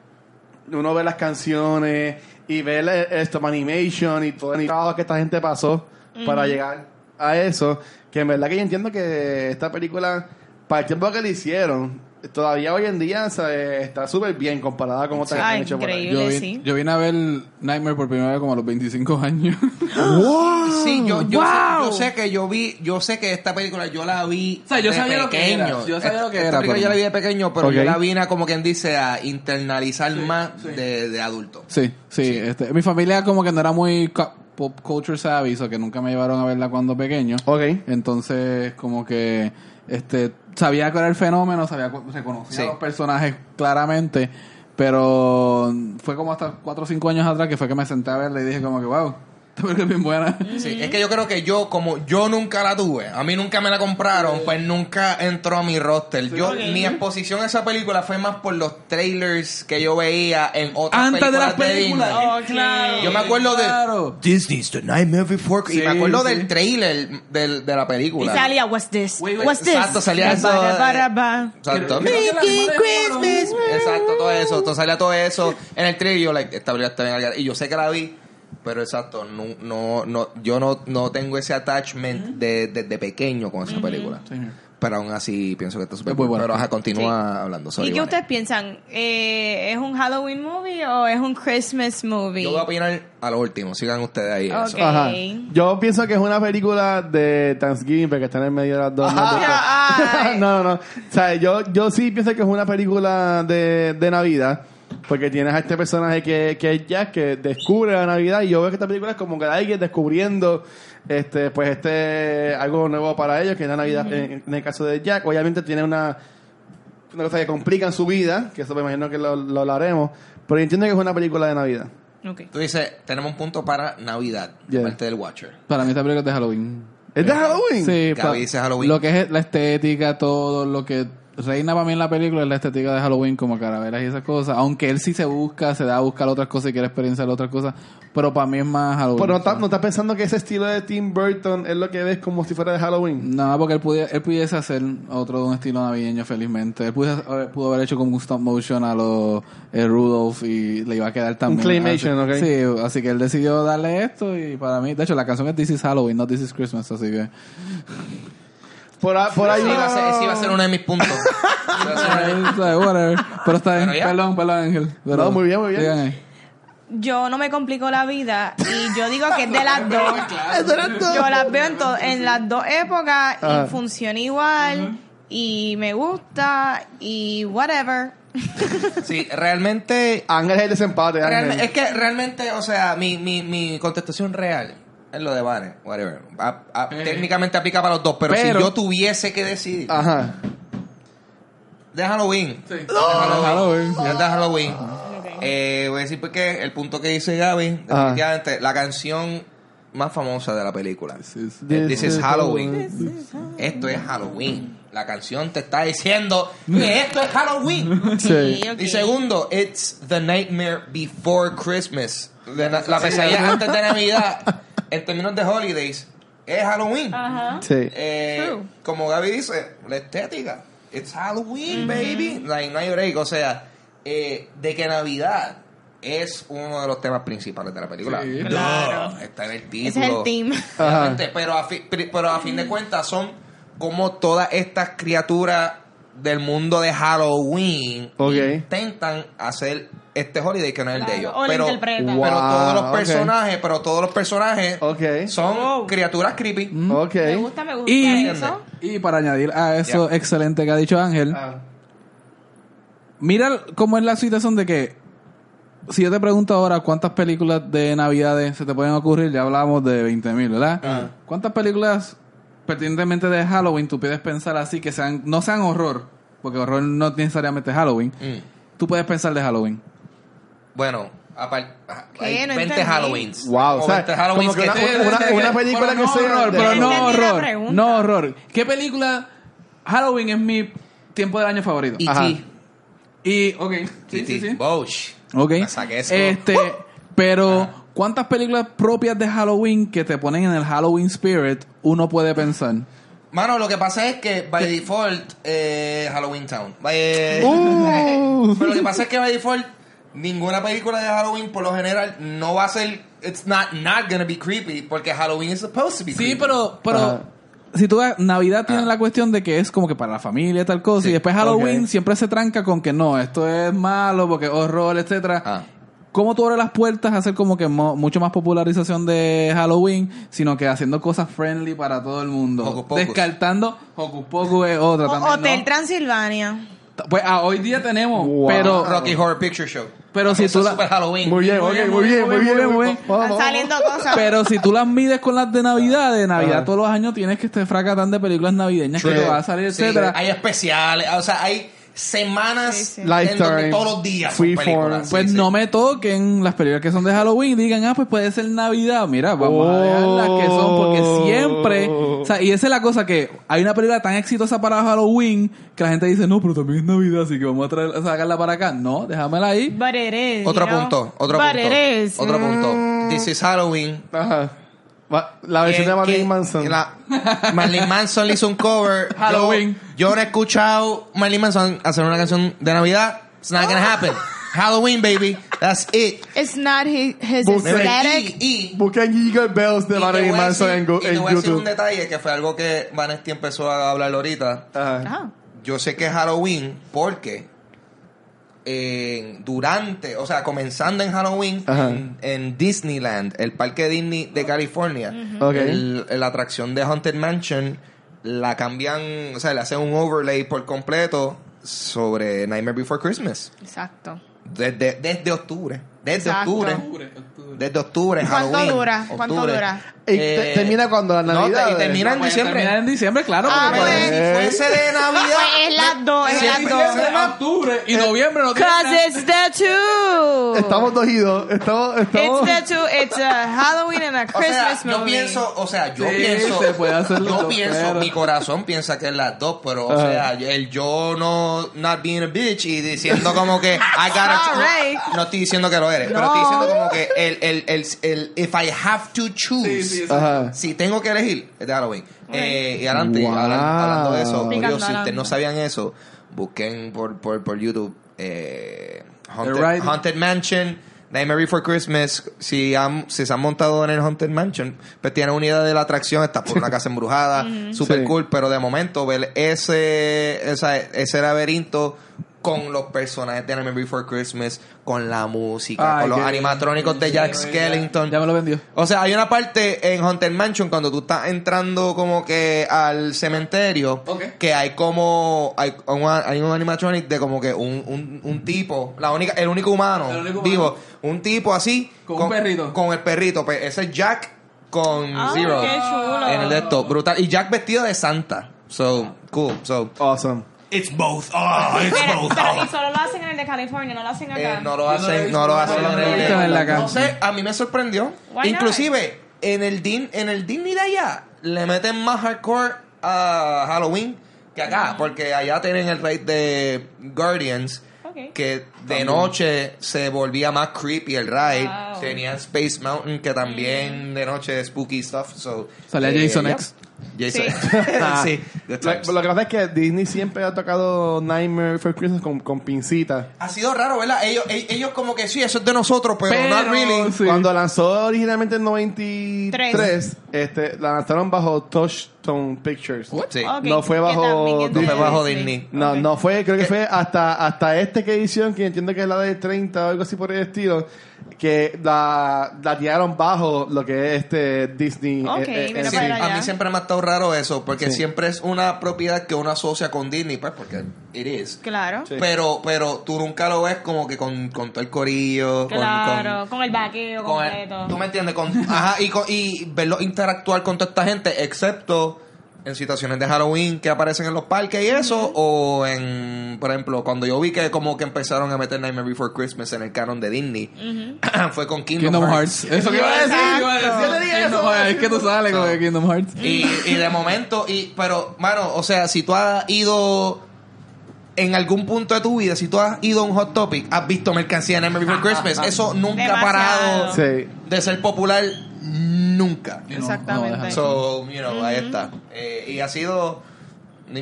uno ve las canciones y ve el, stop animation y todo el trabajo que esta gente pasó para llegar a eso. Que en verdad que yo entiendo que esta película, para el tiempo que le hicieron, todavía hoy en día o sea, está súper bien comparada con otras que Ah, han hecho por ahí. Yo, vi- sí. yo vine a ver Nightmare por primera vez como a los 25 años. Sí, yo, yo, Wow. sé, yo sé que yo vi, yo sé que esta película yo la vi O sea, yo de sabía lo que pequeño. era, yo sabía lo que Esta era, película yo la vi de pequeño, pero yo la vine como quien dice a internalizar más sí. De, de adulto. Sí, sí. Este, mi familia como que no era muy pop culture savvy, o que nunca me llevaron a verla cuando pequeño. Ok. Entonces, como que este sabía que era el fenómeno, sabía reconocía Sí. a los personajes claramente, pero fue como hasta 4 o 5 años atrás que fue que me senté a verla y dije como que wow, Esta película es bien buena. Sí, es que yo creo que yo, como yo nunca la tuve, a mí nunca me la compraron, pues nunca entró a mi roster. Yo, Ok. mi exposición a esa película fue más por los trailers que yo veía en otras Antes de las películas películas. Disney. Oh, claro. Yo me acuerdo Claro. de Disney's The Nightmare Before Sí, y me acuerdo sí. del trailer del, de la Y película. salía, what's this? Wait, wait, What's this? exacto, salía eso, Ba, eh, ba, ba, ba. Exacto. Creo- que la Christmas. Exacto, todo eso. Entonces salía todo eso en el trailer y yo, like, esta película está bien al garete. Y yo sé que la vi, pero exacto, no, no, no, yo no, no tengo ese attachment de, desde pequeño con esa película. Pero aún así pienso que está súper buena. Pero ajá, continúa hablando. Sorry, ¿Y qué ustedes piensan? Eh, ¿Es un Halloween movie o es un Christmas movie? Yo voy a opinar a lo último. Sigan ustedes ahí. eso. Ok. Ajá. Yo pienso que es una película de Thanksgiving, porque está en el medio de las dos. Ay. no, no, no. O sea, yo, yo sí pienso que es una película de, de Navidad. Porque tienes a este personaje que, que es Jack, que descubre la Navidad. Y yo veo que esta película es como que alguien descubriendo este pues este algo nuevo para ellos, que es la Navidad en, en el caso de Jack. Obviamente tiene una, una cosa que complica en su vida, que eso me imagino que lo, lo hablaremos. Pero yo entiendo que es una película de Navidad. Ok. Tú dices, tenemos un punto para Navidad, de Yeah. parte del Watcher. Para mí esta película es de Halloween. ¿Es de Halloween? Sí, Gaby dice Halloween. Lo que es la estética, todo lo que reina para mí en la película es la estética de Halloween, como caravelas y esas cosas. Aunque él sí se busca, se da a buscar otras cosas y quiere experienciar otras cosas. Pero para mí es más Halloween. Pero no estás no estás pensando que ese estilo de Tim Burton es lo que ves como si fuera de Halloween. No, porque él, pudiese, él pudiese hacer otro de un estilo navideño, felizmente. Él pudiese- eh, pudo haber hecho como un stop motion a los eh, Rudolph y le iba a quedar también. claymation, así, ok. Sí, así que él decidió darle esto y para mí, de hecho, la canción es This is Halloween, no This is Christmas, así que. Por, a- por ahí Sí, va a ser, sí va a ser uno de mis puntos. Sí va a ser uno de- whatever. Pero está bien, perdón, perdón, Ángel. Pero No, muy bien, muy bien. ahí. Yo no me complico la vida y yo digo que es de las dos. Yo las veo en, en las dos épocas Ah. y funciona igual y me gusta y whatever. Sí, realmente Ángel es el desempate. Ángel. Es que realmente, o sea, mi, mi, mi contestación real es lo de Vane, whatever. A- a- Eh. Técnicamente aplica para los dos, pero, Pero- si yo tuviese que decidir, Ajá. de Halloween. Sí. De Halloween. De Halloween. Eh, voy a decir porque el punto que dice Gaby, Ajá. definitivamente, la canción más famosa de la película. This is- This is Halloween. Esto es Halloween. La canción te está diciendo que esto es Halloween. Sí. Y segundo, it's the nightmare before Christmas. La, la pesadilla antes de Navidad, en términos de holidays, es Halloween. Ajá. Sí. Eh, True. como Gaby dice, la estética. It's Halloween, baby. Like, no hay break. O sea, eh, de que Navidad es uno de los temas principales de la película. Sí. Claro. Está en el título. Es el team. Pero, a fi- pero a fin de cuentas son como todas estas criaturas del mundo de Halloween intentan hacer este holiday que no es el de ellos. o pero, interpretan. pero Wow, todos los personajes, pero todos los personajes son Wow. criaturas creepy. Ok. Me gusta, me gusta Y, eso. y para añadir a eso excelente que ha dicho Ángel, Ah. mira cómo es la situación de que si yo te pregunto ahora cuántas películas de Navidades se te pueden ocurrir, ya hablábamos de 20.000, ¿verdad? Ah. ¿Cuántas películas pertinentemente de Halloween tú puedes pensar así que sean no sean horror? Porque horror no necesariamente es Halloween. Mm. Tú puedes pensar de Halloween. Bueno, hay No 20 entendí. Halloween's. Wow, o sea, 20 Halloween's como que que una- te- una- una película que no sea horror, de- pero no horror, no horror. ¿Qué película Halloween es mi tiempo del año favorito? E.T. Ajá. Y, ok, sí, E.T. sí, sí. Bosh. Ok. Este, pero ¿cuántas películas propias de Halloween que te ponen en el Halloween spirit uno puede pensar? Mano, lo que pasa es que by default eh, Halloween Town. Eh, Uh. Pero lo que pasa es que by default ninguna película de Halloween por lo general no va a ser it's not not gonna be creepy porque Halloween is supposed to be creepy. Sí, pero, pero Ajá. si tú ves, Navidad tiene Ah. la cuestión de que es como que para la familia y tal cosa, Sí, y después Halloween siempre se tranca con que no, esto es malo porque horror, etcétera. Ah. ¿Cómo tú abres las puertas a hacer como que mo- mucho más popularización de Halloween, sino que haciendo cosas friendly para todo el mundo? Hocus Pocus. Descartando Hocus Pocus es otra O- también, Hotel ¿no? Transilvania. Pues ah, hoy día tenemos, Wow. pero Rocky Horror Picture Show. Pero si Eso tú la- super Halloween. Muy bien, muy bien, muy bien, muy bien. Están saliendo cosas. Pero si tú las mides con las de Navidad, de Navidad todos los años tienes que estar fracatán de películas navideñas que te va a salir, Sí, etcétera. hay especiales, o sea, hay semanas Sí, sí. en donde todos los días son películas. Pues Sí, no me toquen las películas que son de Halloween. Digan, ah, pues puede ser Navidad. Mira, vamos a dejar las que son, porque siempre. O sea, y esa es la cosa que hay una película tan exitosa para Halloween que la gente dice, no, pero también es Navidad, así que vamos a, traer, a sacarla para acá. No, déjamela ahí. Is, Otro know? punto, otro But punto. Otro punto. Mm. This is Halloween. Ajá. La versión de Marilyn Manson. la- Marilyn Manson le hizo un cover. Yo- Halloween. Yo, no he escuchado Marilyn Manson hacer una canción de Navidad. It's not gonna happen. Halloween, baby. That's it. It's not his, his Busca- aesthetic. Y, y, Busquen Jingle Bells de Marilyn Manson en, Go- y te en voy a decir un YouTube. detalle que fue algo que Vanesti empezó a hablar ahorita. Ajá. Ah. Yo sé que es Halloween porque eh, durante, o sea, comenzando en Halloween en, en Disneyland, el parque Disney de California, Ok. el- la atracción de Haunted Mansion la cambian, o sea, le hacen un overlay por completo sobre Nightmare Before Christmas. Exacto. Desde, desde octubre. Desde Exacto. octubre. Desde octubre, ¿Cuánto Halloween. dura? ¿Cuánto octubre. dura? Y te- termina cuando la no, Navidad. te- y termina en Pues diciembre. termina en diciembre, claro. Ah, porque pues. Si fuese de Navidad. Pues es las dos, es Si las dos. diciembre, octubre y noviembre no tiene Cause nada. it's the two. Estamos dos idos. Estamos. estamos It's the two. It's a Halloween and a O sea, Christmas yo movie. pienso, o sea, yo Sí, pienso, se puede hacer los yo dos, pienso, pero- mi corazón piensa que es las dos, pero o Ajá. sea, el yo no, not being a bitch y diciendo como que, I gotta, Alright. no estoy diciendo que lo eres, pero No. estoy diciendo como que el, el, el, el, if I have to choose, Sí, sí, sí. Ajá. si tengo que elegir, es de Halloween. Eh, y adelante, Wow. hablan- hablando de eso, curioso, si ustedes no sabían eso, busquen por, por, por YouTube, eh, Haunted, The Ride. Haunted Mansion, Nightmare Before Christmas. Si, han- si se han montado en el Haunted Mansion, pues tienen una idea de la atracción, está por una casa embrujada, super Sí. cool, pero de momento ver ese, esa- ese laberinto con los personajes de Nightmare Before Christmas, con la música, Ay, con los animatrónicos de Jack Skellington. Ya me lo vendió. O sea, hay una parte en Haunted Mansion cuando tú estás entrando como que al cementerio que hay como hay un, hay un animatronic de como que un, un, un tipo, la única el único humano El único vivo, humano. un tipo así Con un perrito. con el perrito, pues ese es Jack con Ah, Zero qué chulo. en el de esto, brutal y Jack vestido de Santa. So, cool. So, Awesome. It's both. Oh, it's Pero, both. pero, oh. y solo lo hacen en el de California, no lo hacen acá. Eh, no lo hacen, visto, no lo no hacen lo en el No sé, a mí me sorprendió. Why not? Inclusive, en el, Din, en el Disney de allá, le meten más hardcore a Halloween que acá, porque allá tienen el rate de Guardians, que de noche se volvía más creepy el ride. Wow. Tenían Space Mountain, que también de noche es spooky stuff. So, Salía eh, Jason yeah. X. Jason Sí. sí. good Lo, lo que pasa es que Disney siempre ha tocado Nightmare Before Christmas con, con pincita. Ha sido raro, ¿verdad? Ellos, ellos, como que sí, eso es de nosotros, pero, Pero, not really. sí. Cuando lanzó originalmente en 93, Tres. este, la lanzaron bajo Touchstone Pictures. Sí. No fue bajo es No fue bajo Disney. Disney. No, fue, creo que fue hasta, hasta este que edición, que entiendo que es la de 30 o algo así por el estilo, que la, la tiraron bajo lo que es este Disney. Ok, eh, eh, mira Sí, para allá. a mí siempre me ha estado raro eso, porque Sí. siempre es una propiedad que uno asocia con Disney, pues porque it is. Claro. Sí. Pero, pero tú nunca lo ves como que con, con todo el corillo, con- Claro, con, con, el vaqueo con el- completo. tú me entiendes, con, ajá, y, con- y verlo interactuar con toda esta gente, excepto en situaciones de Halloween que aparecen en los parques y eso, o en, por ejemplo, cuando yo vi que como que empezaron a meter Nightmare Before Christmas en el canon de Disney, fue con Kingdom, Kingdom Hearts. Hearts. Eso que iba a decir. Iba a decir. Yo te dije Kingdom eso. Hearts. Es que tú sales con el Kingdom Hearts. Y, y de momento, y pero, mano, o sea, si tú has ido en algún punto de tu vida, si tú has ido a un Hot Topic, has visto mercancía en Nightmare Before Christmas, eso nunca ha parado. Sí. de ser popular, nunca. Exactamente. no So, you know, ahí está. Eh, y ha sido,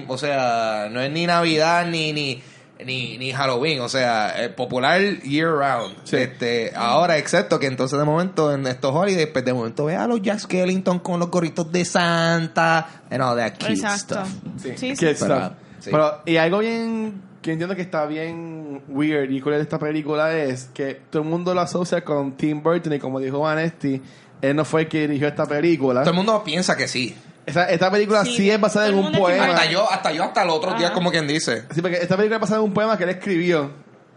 o sea, no es ni Navidad ni ni ni, ni Halloween, o sea, eh, popular year round. Sí. Este, ahora, excepto que entonces de momento en estos holidays, pues de momento ve a los Jack Skellington con los gorritos de Santa and all that cute Exacto. stuff. Sí, sí. Kid Pero, stuff. sí. Pero, y algo bien que entiendo que está bien weird y cool de esta película es que todo el mundo lo asocia con Tim Burton y como dijo Vanesti, él no fue el que dirigió esta película. Todo el mundo piensa que sí. Esta, esta película sí, Sí, es basada en un poema. Hasta yo, hasta yo, hasta el otro día, Ajá. como quien dice. Sí, porque esta película es basada en un poema que él escribió.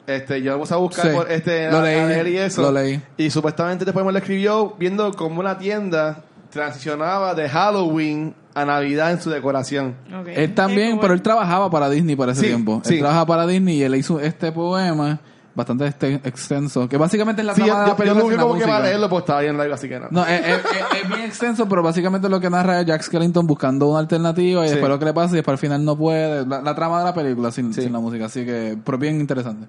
Este, yo lo puse a buscar Sí, por este lo a- a leí, leer y eso. lo leí. Y supuestamente este poema lo escribió viendo cómo una tienda transicionaba de Halloween a Navidad en su decoración. Ok. Él también, pero él trabajaba para Disney para ese Sí, tiempo. sí. Él trabajaba para Disney y él hizo este poema bastante este- extenso, que básicamente es la Sí, trama yo, de la película yo que va a leerlo porque estaba bien largo, así que no. No, es, es- es- es bien extenso, pero básicamente lo que narra es Jack Skellington buscando una alternativa y Sí. después lo que le pasa y después al final no puede. La, la trama de la película sin, Sí. sin la música, así que, pero bien interesante.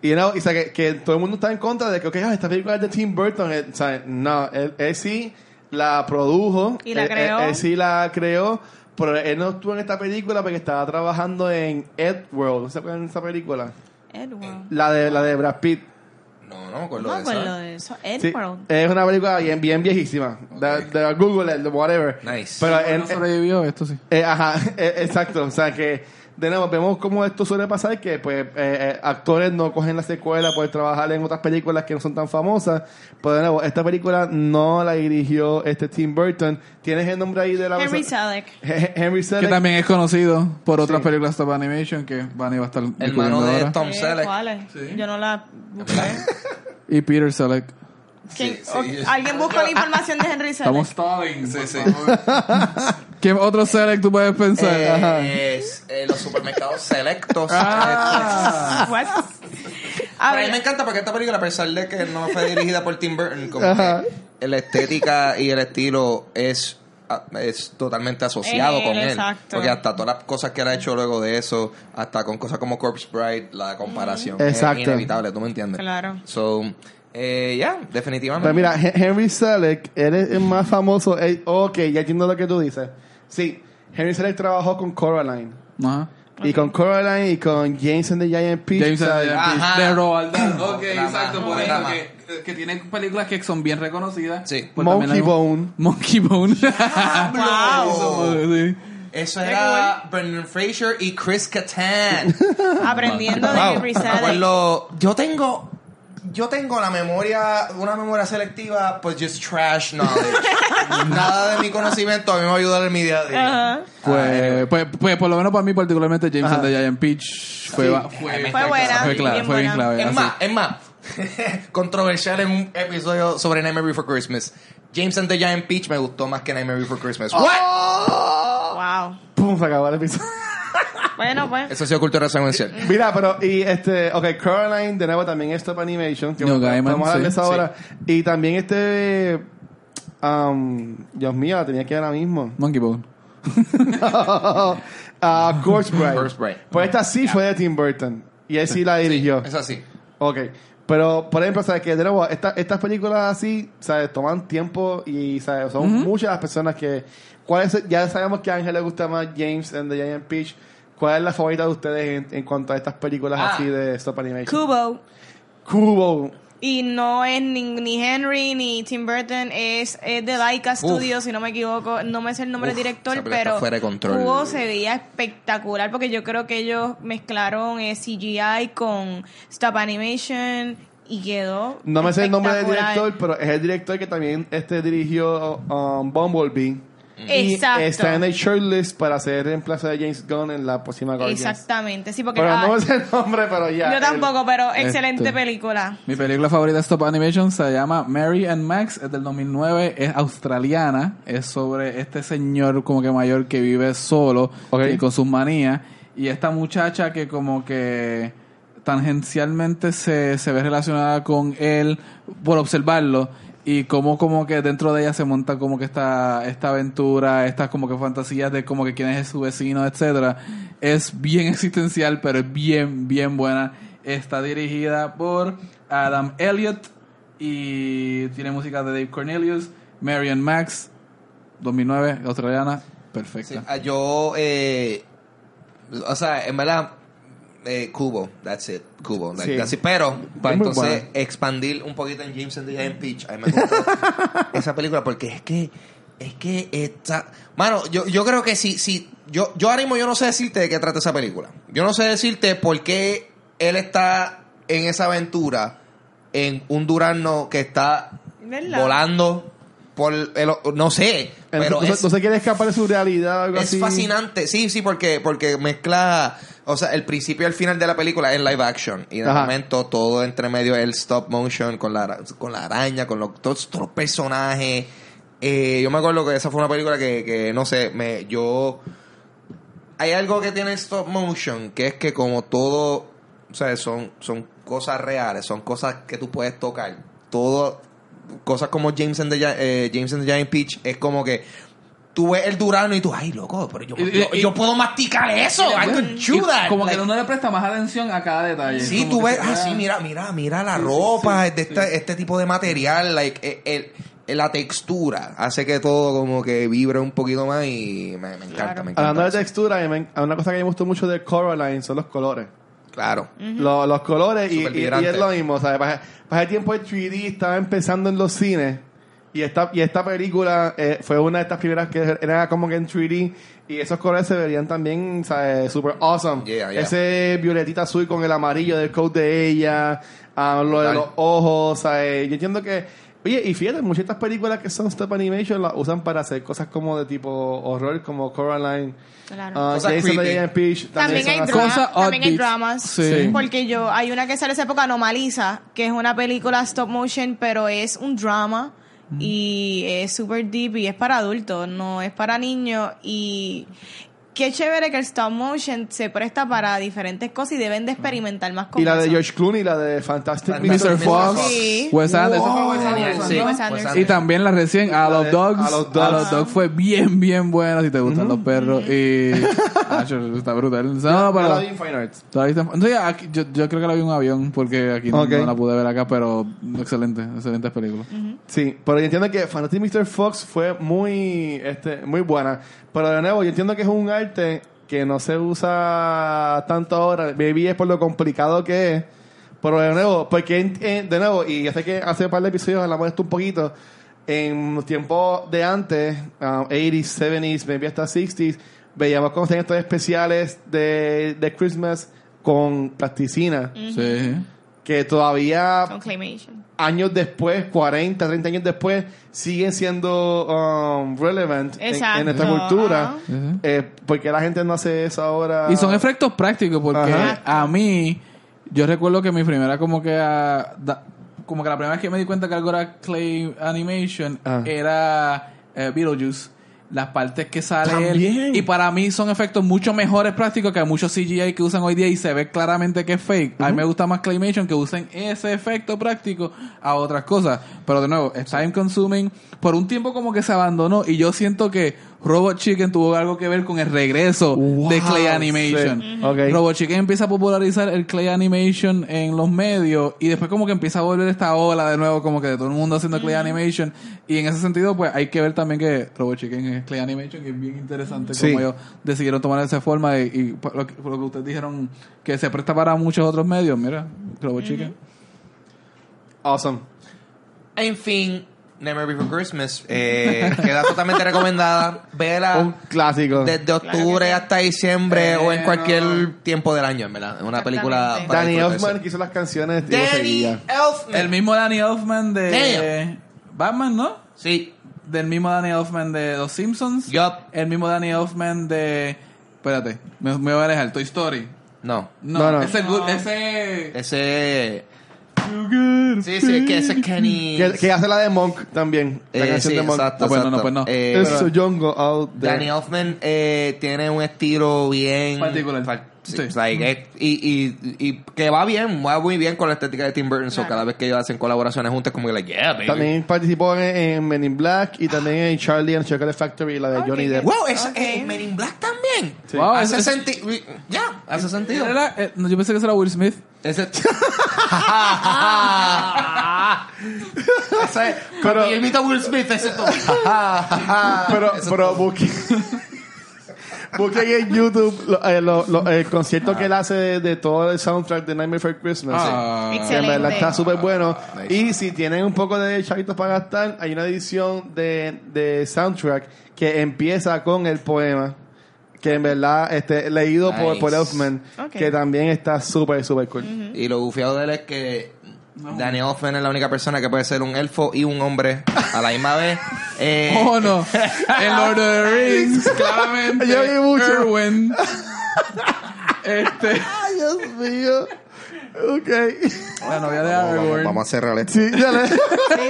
Y, no, y o sea, que, que todo el mundo está en contra de que, ok, ah, esta película es de Tim Burton. eh, o sea, no, él, él sí la produjo. Y la él- creó. Él, él sí la creó, pero él no estuvo en esta película porque estaba trabajando en Edworld. ¿No se acuerdan de esa película? Edward. La de, la de Brad Pitt. No, no me acuerdo No me de acuerdo eso. de eso. Sí, Edward. es una película bien, bien viejísima. De, de Google, de whatever. Nice. Pero en, no sobrevivió, esto sí. Eh, ajá, eh, exacto. O sea que, de nuevo, vemos cómo esto suele pasar, que pues eh, eh, actores no cogen la secuela por trabajar en otras películas que no son tan famosas. Pero de nuevo, esta película no la dirigió este Tim Burton. ¿Tienes el nombre ahí de la Henry? Selleck. He- Henry Que Selleck. también es conocido por otras Sí. películas stop animation que Bunny va a estar Hermano de ahora. Tom Eh, Selleck. Sí. Yo no la busqué. Y Peter Selleck. ¿Quién- Sí, o- sí. ¿Alguien buscó la información de Henry Selleck? Estamos stalling. Sí, sí. ¿Qué otro Selleck tú puedes pensar? Ajá. Eh, es eh, los supermercados selectos. Ah. What? A Pero a mí me encanta porque esta película, a pesar de que no fue dirigida por Tim Burton, como que la estética y el estilo es es totalmente asociado Eh, con él. exacto. Porque hasta todas las cosas que él ha hecho luego de eso, hasta con cosas como Corpse Bride, la comparación es inevitable, ¿tú me entiendes? Claro. So, eh, ya, definitivamente. Pero mira, He- Henry Selleck, él es el más famoso. ok, ya entiendo lo que tú dices. Sí, Henry Selleck trabajó con Coraline. Ajá. Y con Coraline y con James and the Giant Peach. James and the. Giant Peach de Roald Dahl. Ok, exacto, por eso que, que tiene películas que son bien reconocidas. Sí. Pues Monkey Bone. Monkey Bone. Wow. Sí. Eso era Brendan Fraser y Chris Kattan. aprendiendo de. Henry acuerdo- yo tengo yo tengo la memoria una memoria selectiva pues just trash knowledge nada de mi conocimiento a mí me va a ayudar en mi día a día Ajá. Pues, pues, pues, por lo menos para mí particularmente James Ajá. and the Giant Peach fue, Sí. fue, Fue buena, fue clave, bien fue bien clave. es así. más es más controversial en un episodio sobre Nightmare Before Christmas James and the Giant Peach me gustó más que Nightmare Before Christmas What? Wow. ¡Pum! Se acabó el episodio. Bueno, pues. eso ha sido cultura secuencial Mira, pero, y este, ok, Coraline, de nuevo, también es Stop Animation. Que Neil vamos- Gaiman, vamos a de sí, ahora. Y también este, um, Dios mío, la tenía que ahora mismo. Monkey Bone. Ah, Corpse Bride. Corpse Bride. Pues esta sí fue de Tim Burton. Y él sí la dirigió. es así Ok. Pero, por ejemplo, ¿sabes que De nuevo, esta- estas películas así, ¿sabes? Toman tiempo y, ¿sabes? Son muchas las personas que... ¿cuál es, ya sabemos que a Ángel le gusta más James and the Giant Peach. ¿Cuál es la favorita de ustedes en, en cuanto a estas películas Ah. así de stop animation? Kubo. Kubo. Y no es ni, ni Henry ni Tim Burton, es, es de Laika Studios, si no me equivoco. No me sé el nombre Uf, del director, pero fuera de control. Kubo se veía espectacular porque yo creo que ellos mezclaron eh, CGI con stop animation y quedó. No me sé el nombre del director, pero es el director que también este dirigió um, Bumblebee. Exacto. Y está en el shortlist para ser reemplazo de James Gunn en la próxima Guardians. Exactamente, sí, porque Pero ah, no me sé el nombre, pero ya. yo el- tampoco, pero excelente Este. película. Mi película favorita de Stop Animation se llama Mary and Max, es del 2009, es australiana, es sobre este señor como que mayor que vive solo y con sus manías y esta muchacha que como que tangencialmente se, se ve relacionada con él por observarlo y como como que dentro de ella se monta como que esta esta aventura, estas como que fantasías de como que quién es su vecino, etcétera. Es bien existencial, pero es bien bien buena. Está dirigida por Adam Elliott y tiene música de Dave Cornelius, Marion Max, 2009, australiana, perfecta. Ah, yo, eh, o sea, en verdad, eh, Cubo, that's it, Cubo, like, Sí. that's it. Pero, para muy entonces buena. expandir un poquito en James and the Giant Peach, a mí me gustó esa película porque es que, es que está, mano, yo, yo creo que si, si, yo, yo ahora mismo yo no sé decirte de qué trata esa película. Yo no sé decirte por qué él está en esa aventura en un Durano que está ¿Verdad? volando por el, no sé, pero no, es, no se quiere escapar de su realidad algo es así. fascinante, sí, sí, porque, porque mezcla, o sea, el principio y el final de la película es live action. Y de Ajá. momento todo entre medio es el stop motion con la, con la araña, con los, todos estos personajes. eh, yo me acuerdo que esa fue una película que, que no sé, me, yo... Hay algo que tiene stop motion, que es que como todo, o sea, son, son cosas reales, son cosas que tú puedes tocar. Todo, cosas como James and the, Gi- eh, James and the Giant Peach, es como que tú ves el Durano y tú, ay, loco, pero yo, Y- yo, y- yo puedo masticar eso, I could chew that. como Like, que uno le presta más atención a cada detalle. Sí, Como tú ves, ah, sí, mira, mira, mira la Sí, ropa sí, de este, este tipo de material, like, eh, el, el- la textura hace que todo como que vibre un poquito más y me, me encanta, Claro. me encanta. Hablando de textura, una cosa que me gustó mucho de Coraline son los colores. Claro. Los, los colores y, y- y es lo mismo. ¿sabes? Para, para ese tiempo el 3D estaba empezando en los cines y esta, y esta película eh, fue una de estas primeras que era como que en 3D y esos colores se verían también ¿sabes? super awesome. Yeah, yeah. Ese violetita azul con el amarillo del coat de ella, ah, lo de los ojos. ¿sabes? Yo entiendo que... Oye, y fíjate, muchas de estas películas que son stop animation las usan para hacer cosas como de tipo horror, como Coraline, Claro. Cosas Jason creepy. the Giant Peach. También hay, también hay dramas. Sí. Porque yo, hay una que sale esa época, Anomaliza, que es una película stop motion, pero es un drama y es super deep y es para adultos, no es para niños. Y qué chévere que el stop motion se presta para diferentes cosas y deben de experimentar más con Y la de. George Clooney, la de Fantastic Fantastic Mr. Fox, Sí. Wes Anderson. Wow. Wes Anderson, Sí, ¿no? Wes Wes Anderson. Anderson. Y también la recién A Los Dogs. A A los Dogs. Dogs. fue bien, bien buena si te gustan los perros. Y. Ah, está brutal. No, Yo la pero. vi en Fine Arts. todavía está- no, ya, aquí- yo, yo creo que la vi en un avión porque aquí no la pude ver acá, pero excelente, excelentes películas. Sí, pero yo entiendo que Fantastic Mr. Fox fue muy, este, muy buena. Pero de nuevo, yo entiendo que es un arte que no se usa tanto ahora. Maybe es por lo complicado que es. Pero de nuevo, porque en- en- de nuevo, y ya sé que hace un par de episodios hablamos de esto un poquito, en los tiempos de antes, um, 80s, 70s, maybe hasta 60s, veíamos como hacían estos especiales de, de Christmas con plasticina, Sí. que todavía Con claymation. Años después, 40, 30 años después, siguen siendo um, relevant en, Exacto, en nuestra cultura. Eh, porque la gente no hace eso ahora. Y son efectos prácticos porque Ajá. a mí, yo recuerdo que mi primera como que ah, da- como que la primera vez que me di cuenta que algo era clay animation Ah. era eh, Beetlejuice. Las partes que sale También. él. Y para mí son efectos mucho mejores prácticos que muchos CGI que usan hoy día y se ve claramente que es fake. A mí me gusta más Claymation que usen ese efecto práctico a otras cosas. Pero de nuevo, es time consuming. Por un tiempo como que se abandonó y yo siento que Robot Chicken tuvo algo que ver con el regreso de Clay Animation. sí. Ok. Robot Chicken empieza a popularizar el Clay Animation en los medios y después como que empieza a volver esta ola de nuevo como que de todo el mundo haciendo Clay Animation y en ese sentido pues hay que ver también que Robot Chicken es Clay Animation que es bien interesante Sí. como ellos decidieron tomar esa forma y, y por, lo que, por lo que ustedes dijeron que se presta para muchos otros medios, mira, Robot Chicken. Awesome. En fin, Nightmare Before Christmas eh, queda totalmente recomendada. Vela Un clásico. desde octubre hasta diciembre Eh, o en cualquier no. tiempo del año, en verdad. Una película para Danny. Elfman que hizo las canciones. Danny. Elfman. El mismo Danny Elfman de Damn. Batman, ¿no? Sí. Del mismo Danny Elfman de Los Simpsons. Yup. El mismo Danny Elfman de... Espérate, me, me voy a alejar. Toy Story. No. No, No, no. ese... good- ese... Ese. Sí, sí, que ese es Kenny. Que, que hace la de Monk también. La Eh, canción sí, de Monk. exacto, Ah, bueno, no, exacto. pues no. Eh, It's out there. Danny Elfman eh, tiene un estilo bien Particular. Par- sí, like, y, y, y que va bien, va muy bien con la estética de Tim Burton. So, Claro. cada vez que ellos hacen colaboraciones juntas, como que, like, yeah, baby. También participó en, en Men in Black y también en Charlie and the Chocolate Factory, la de Ok, Johnny. Depp. Wow, es, Ok. eh, Men in Black también. Sí. Wow, hace ese- sentido. Ya, hace sentido. Era- eh, no, yo pensé que ese era Will Smith. Ese. ese Pero- pero, Guillermito Will Smith, ese todo. pero, Eso pero busquen, busquen en YouTube lo- eh, lo- lo- el concierto que él hace de, de todo el soundtrack de Nightmare Before Christmas. Ah. Que en Excelente. verdad está súper bueno. nice. Y si tienen un poco de chavitos para gastar, hay una edición de, de soundtrack que empieza con el poema. Que en verdad, este, leído por, Nice. por Elfman, que también está súper, súper cool. Y lo bufiado de él es que Danny Elfman es la única persona que puede ser un elfo y un hombre a la misma vez. Eh, Oh, no. En Lord of the Rings, claramente. Yo vi mucho. Erwin. este... Ay, Dios mío. Ok. La novia de Vamos, vamos, Aragorn. vamos a cerrar esto. Sí, dale. Sí,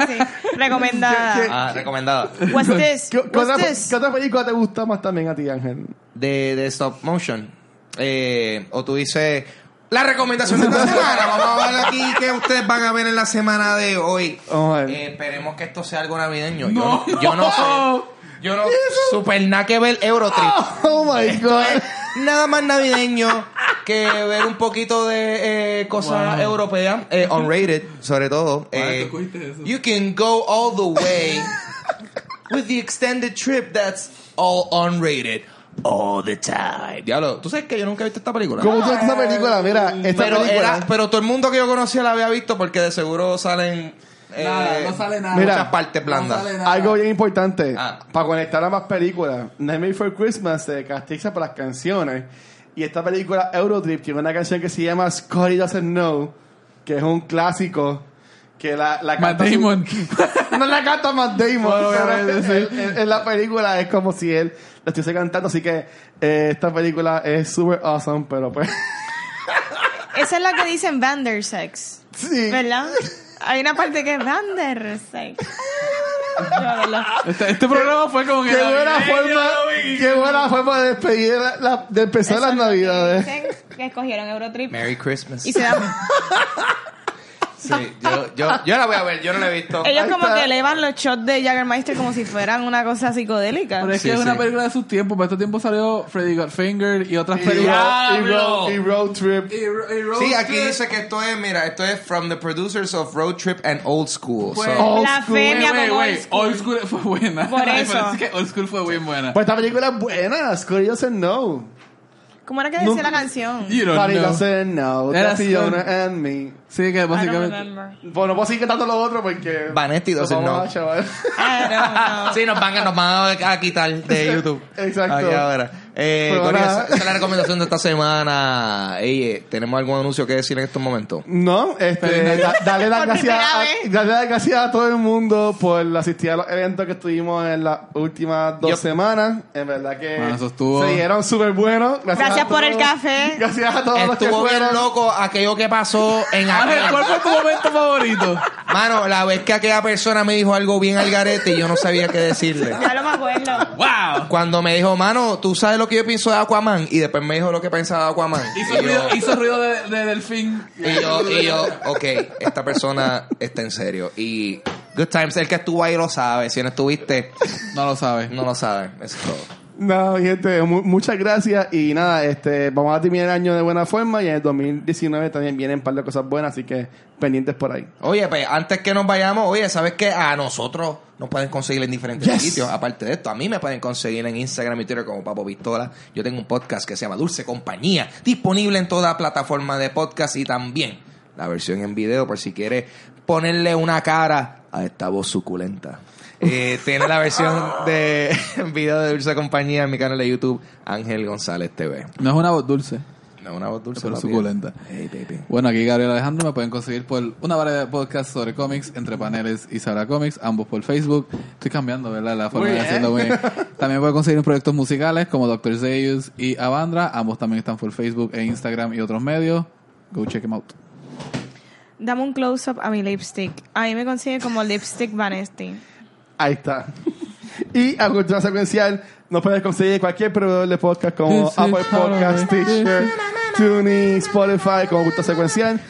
sí. Recomendada. Ah, recomendada. What's this? ¿Qué, qué otra, What's this? qué otra película te gusta más también a ti, Ángel? De, de stop motion. Eh, o tú dices. La recomendación de esta semana. Vamos a ver aquí que ustedes van a ver en la semana de hoy. Eh, esperemos que esto sea algo navideño. No. Yo, no, yo no sé. Yo no. Super nada que ver Eurotrip. Oh my Esto god. es nada más navideño que ver un poquito de eh, cosas Wow. europeas, eh, unrated, sobre todo. Wow, Eh, tú cogiste eso. you can go all the way with the extended trip that's all unrated all the time. Diablo, ¿tú sabes que yo nunca he visto esta película? ¿Cómo tú ves esta película? Mira, esta Pero, película. era, pero todo el mundo que yo conocía la había visto porque de seguro salen eh, Nada, no sale nada. Mira, muchas partes blandas. No sale nada. Algo bien importante, Ah. para conectar a más películas, Nightmare Before Christmas se castiza por las canciones. Y esta película Eurotrip tiene una canción que se llama Scotty Doesn't Know, que es un clásico. Que la, la Matt canta su- Damon. no la canta Matt Damon. Bueno, pero obviamente, en, sí. en- en la película es como si él la estuviese cantando. Así que eh, esta película es super awesome, pero pues. Esa es la que dicen Vandersex. sí. ¿Verdad? Hay una parte que es Vandersex. Este, este programa fue como que. Qué buena forma, qué buena forma de despedir la, la- de empezar Eso las es lo que navidades. dicen que escogieron Eurotrip. Merry Christmas. Y se dan. Sí, yo, yo, yo la voy a ver, yo no la he visto. Ellos Ahí como está. que elevan los shots de Jaggermeister como si fueran una cosa psicodélica. Pero es Sí, que es una película de sus tiempos. Para este tiempo salió Freddy Got Finger y otras Y, películas. road, y, road, y road trip. Y, y Road Sí, aquí Trip. dice que esto es, mira, esto es from the producers of Road Trip and Old School. Pues- So, Old Blasfemia Wait, wait, como wait. old school. Old School fue buena. Por Me eso. parece que Old School fue bien buena. Pues esta película es buena. Scotty doesn't know. ¿Cómo era que decía Nunca- la canción? You don't Scotty know. doesn't know. Era That's Fiona and me. Sí, que don't básicamente. Bueno, no puedo seguir cantando lo otro porque. Vanetti doesn't know. a chaval. I don't know. Sí, nos van, a- nos van a quitar de YouTube. Exacto. Aquí ahora. Eh, nada. esa esa es la recomendación de esta semana. Ey, eh, ¿tenemos algún anuncio que decir en estos momentos? No, este, da- dale las Por gracias, primera a, vez. dale las gracias a todo el mundo por asistir a los eventos que estuvimos en las últimas dos Yep. semanas. En verdad que Bueno, eso estuvo- se dieron súper buenos. Gracias, Gracias a por el todos. café. Gracias a todos los que Estuvo bien fueron. loco aquello que pasó en Ángel, aquel... ¿cuál fue tu momento favorito? Mano, la vez que aquella persona me dijo algo bien al garete y yo no sabía qué decirle. Ya lo me acuerdo. ¡Wow! Cuando me dijo, mano, ¿tú sabes lo que yo pienso de Aquaman? Y después me dijo lo que pensaba de Aquaman. Hizo Y yo- ruido, hizo ruido de, de delfín. Y yo, y yo, ok, esta persona está en serio. Y Good Times, el que estuvo ahí lo sabe. Si no estuviste, No lo sabes. no lo sabe. Eso es todo. No, gente, mu- muchas gracias y nada, este, vamos a terminar el año de buena forma y en el 2019 también vienen un par de cosas buenas, así que pendientes por ahí. Oye, pues antes que nos vayamos, oye, ¿sabes qué? A nosotros nos pueden conseguir en diferentes Yes. sitios. Aparte de esto, a mí me pueden conseguir en Instagram y Twitter como Papo Pistola. Yo tengo un podcast que se llama Dulce Compañía, disponible en toda plataforma de podcast y también la versión en video por si quieres ponerle una cara a esta voz suculenta. Eh, tiene la versión de video de Dulce Compañía en mi canal de YouTube, Ángel González TV. No es una voz dulce. No es una voz dulce, Pero suculenta. Hey, baby. Bueno, aquí Gabriel Alejandro me pueden conseguir por una variedad de podcasts sobre cómics, entre paneles y Sabrá Comics, ambos por Facebook. Estoy cambiando, ¿verdad? La forma Muy de hacerlo. muy bien. También pueden conseguir proyectos musicales como Dr. Zeus y Avandra. Ambos también están por Facebook e Instagram y otros medios. Go check them out. Dame un close-up a mi lipstick. A mí me consigue como Lipstick Vanesti. Ahí está. Y a Cultura Secuencial nos puedes conseguir cualquier proveedor de podcast como This is Apple Podcast. Stitcher, TuneIn, Spotify, como Cultura Secuencial.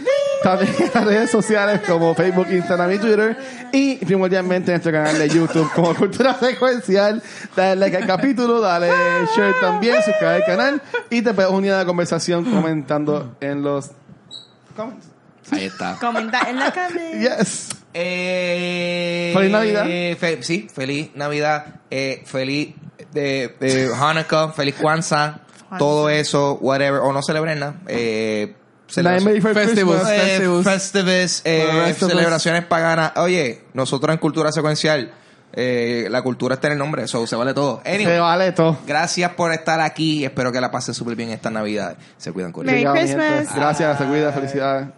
También en las redes sociales como Facebook, Instagram y Twitter. Y primordialmente en nuestro canal de YouTube como Cultura Secuencial. Dale like al capítulo, dale share también, suscríbete al canal. Y te puedes unir a la conversación comentando en los comments. Ahí está. Comenta en la cámara. Yes. Eh, Feliz Navidad. fe- sí, feliz Navidad. Eh, feliz de, de Hanukkah, feliz Kwanzaa, todo eso, whatever. O no celebren nada. Eh, rest of us. celebraciones paganas. Oye, nosotros en Cultura Secuencial, eh, la cultura está en el nombre, eso se vale todo. Anyway, Se vale todo. gracias por estar aquí. Espero que la pasen súper bien esta Navidad. Se cuidan con Merry. Christmas. Gracias, se cuida, felicidades.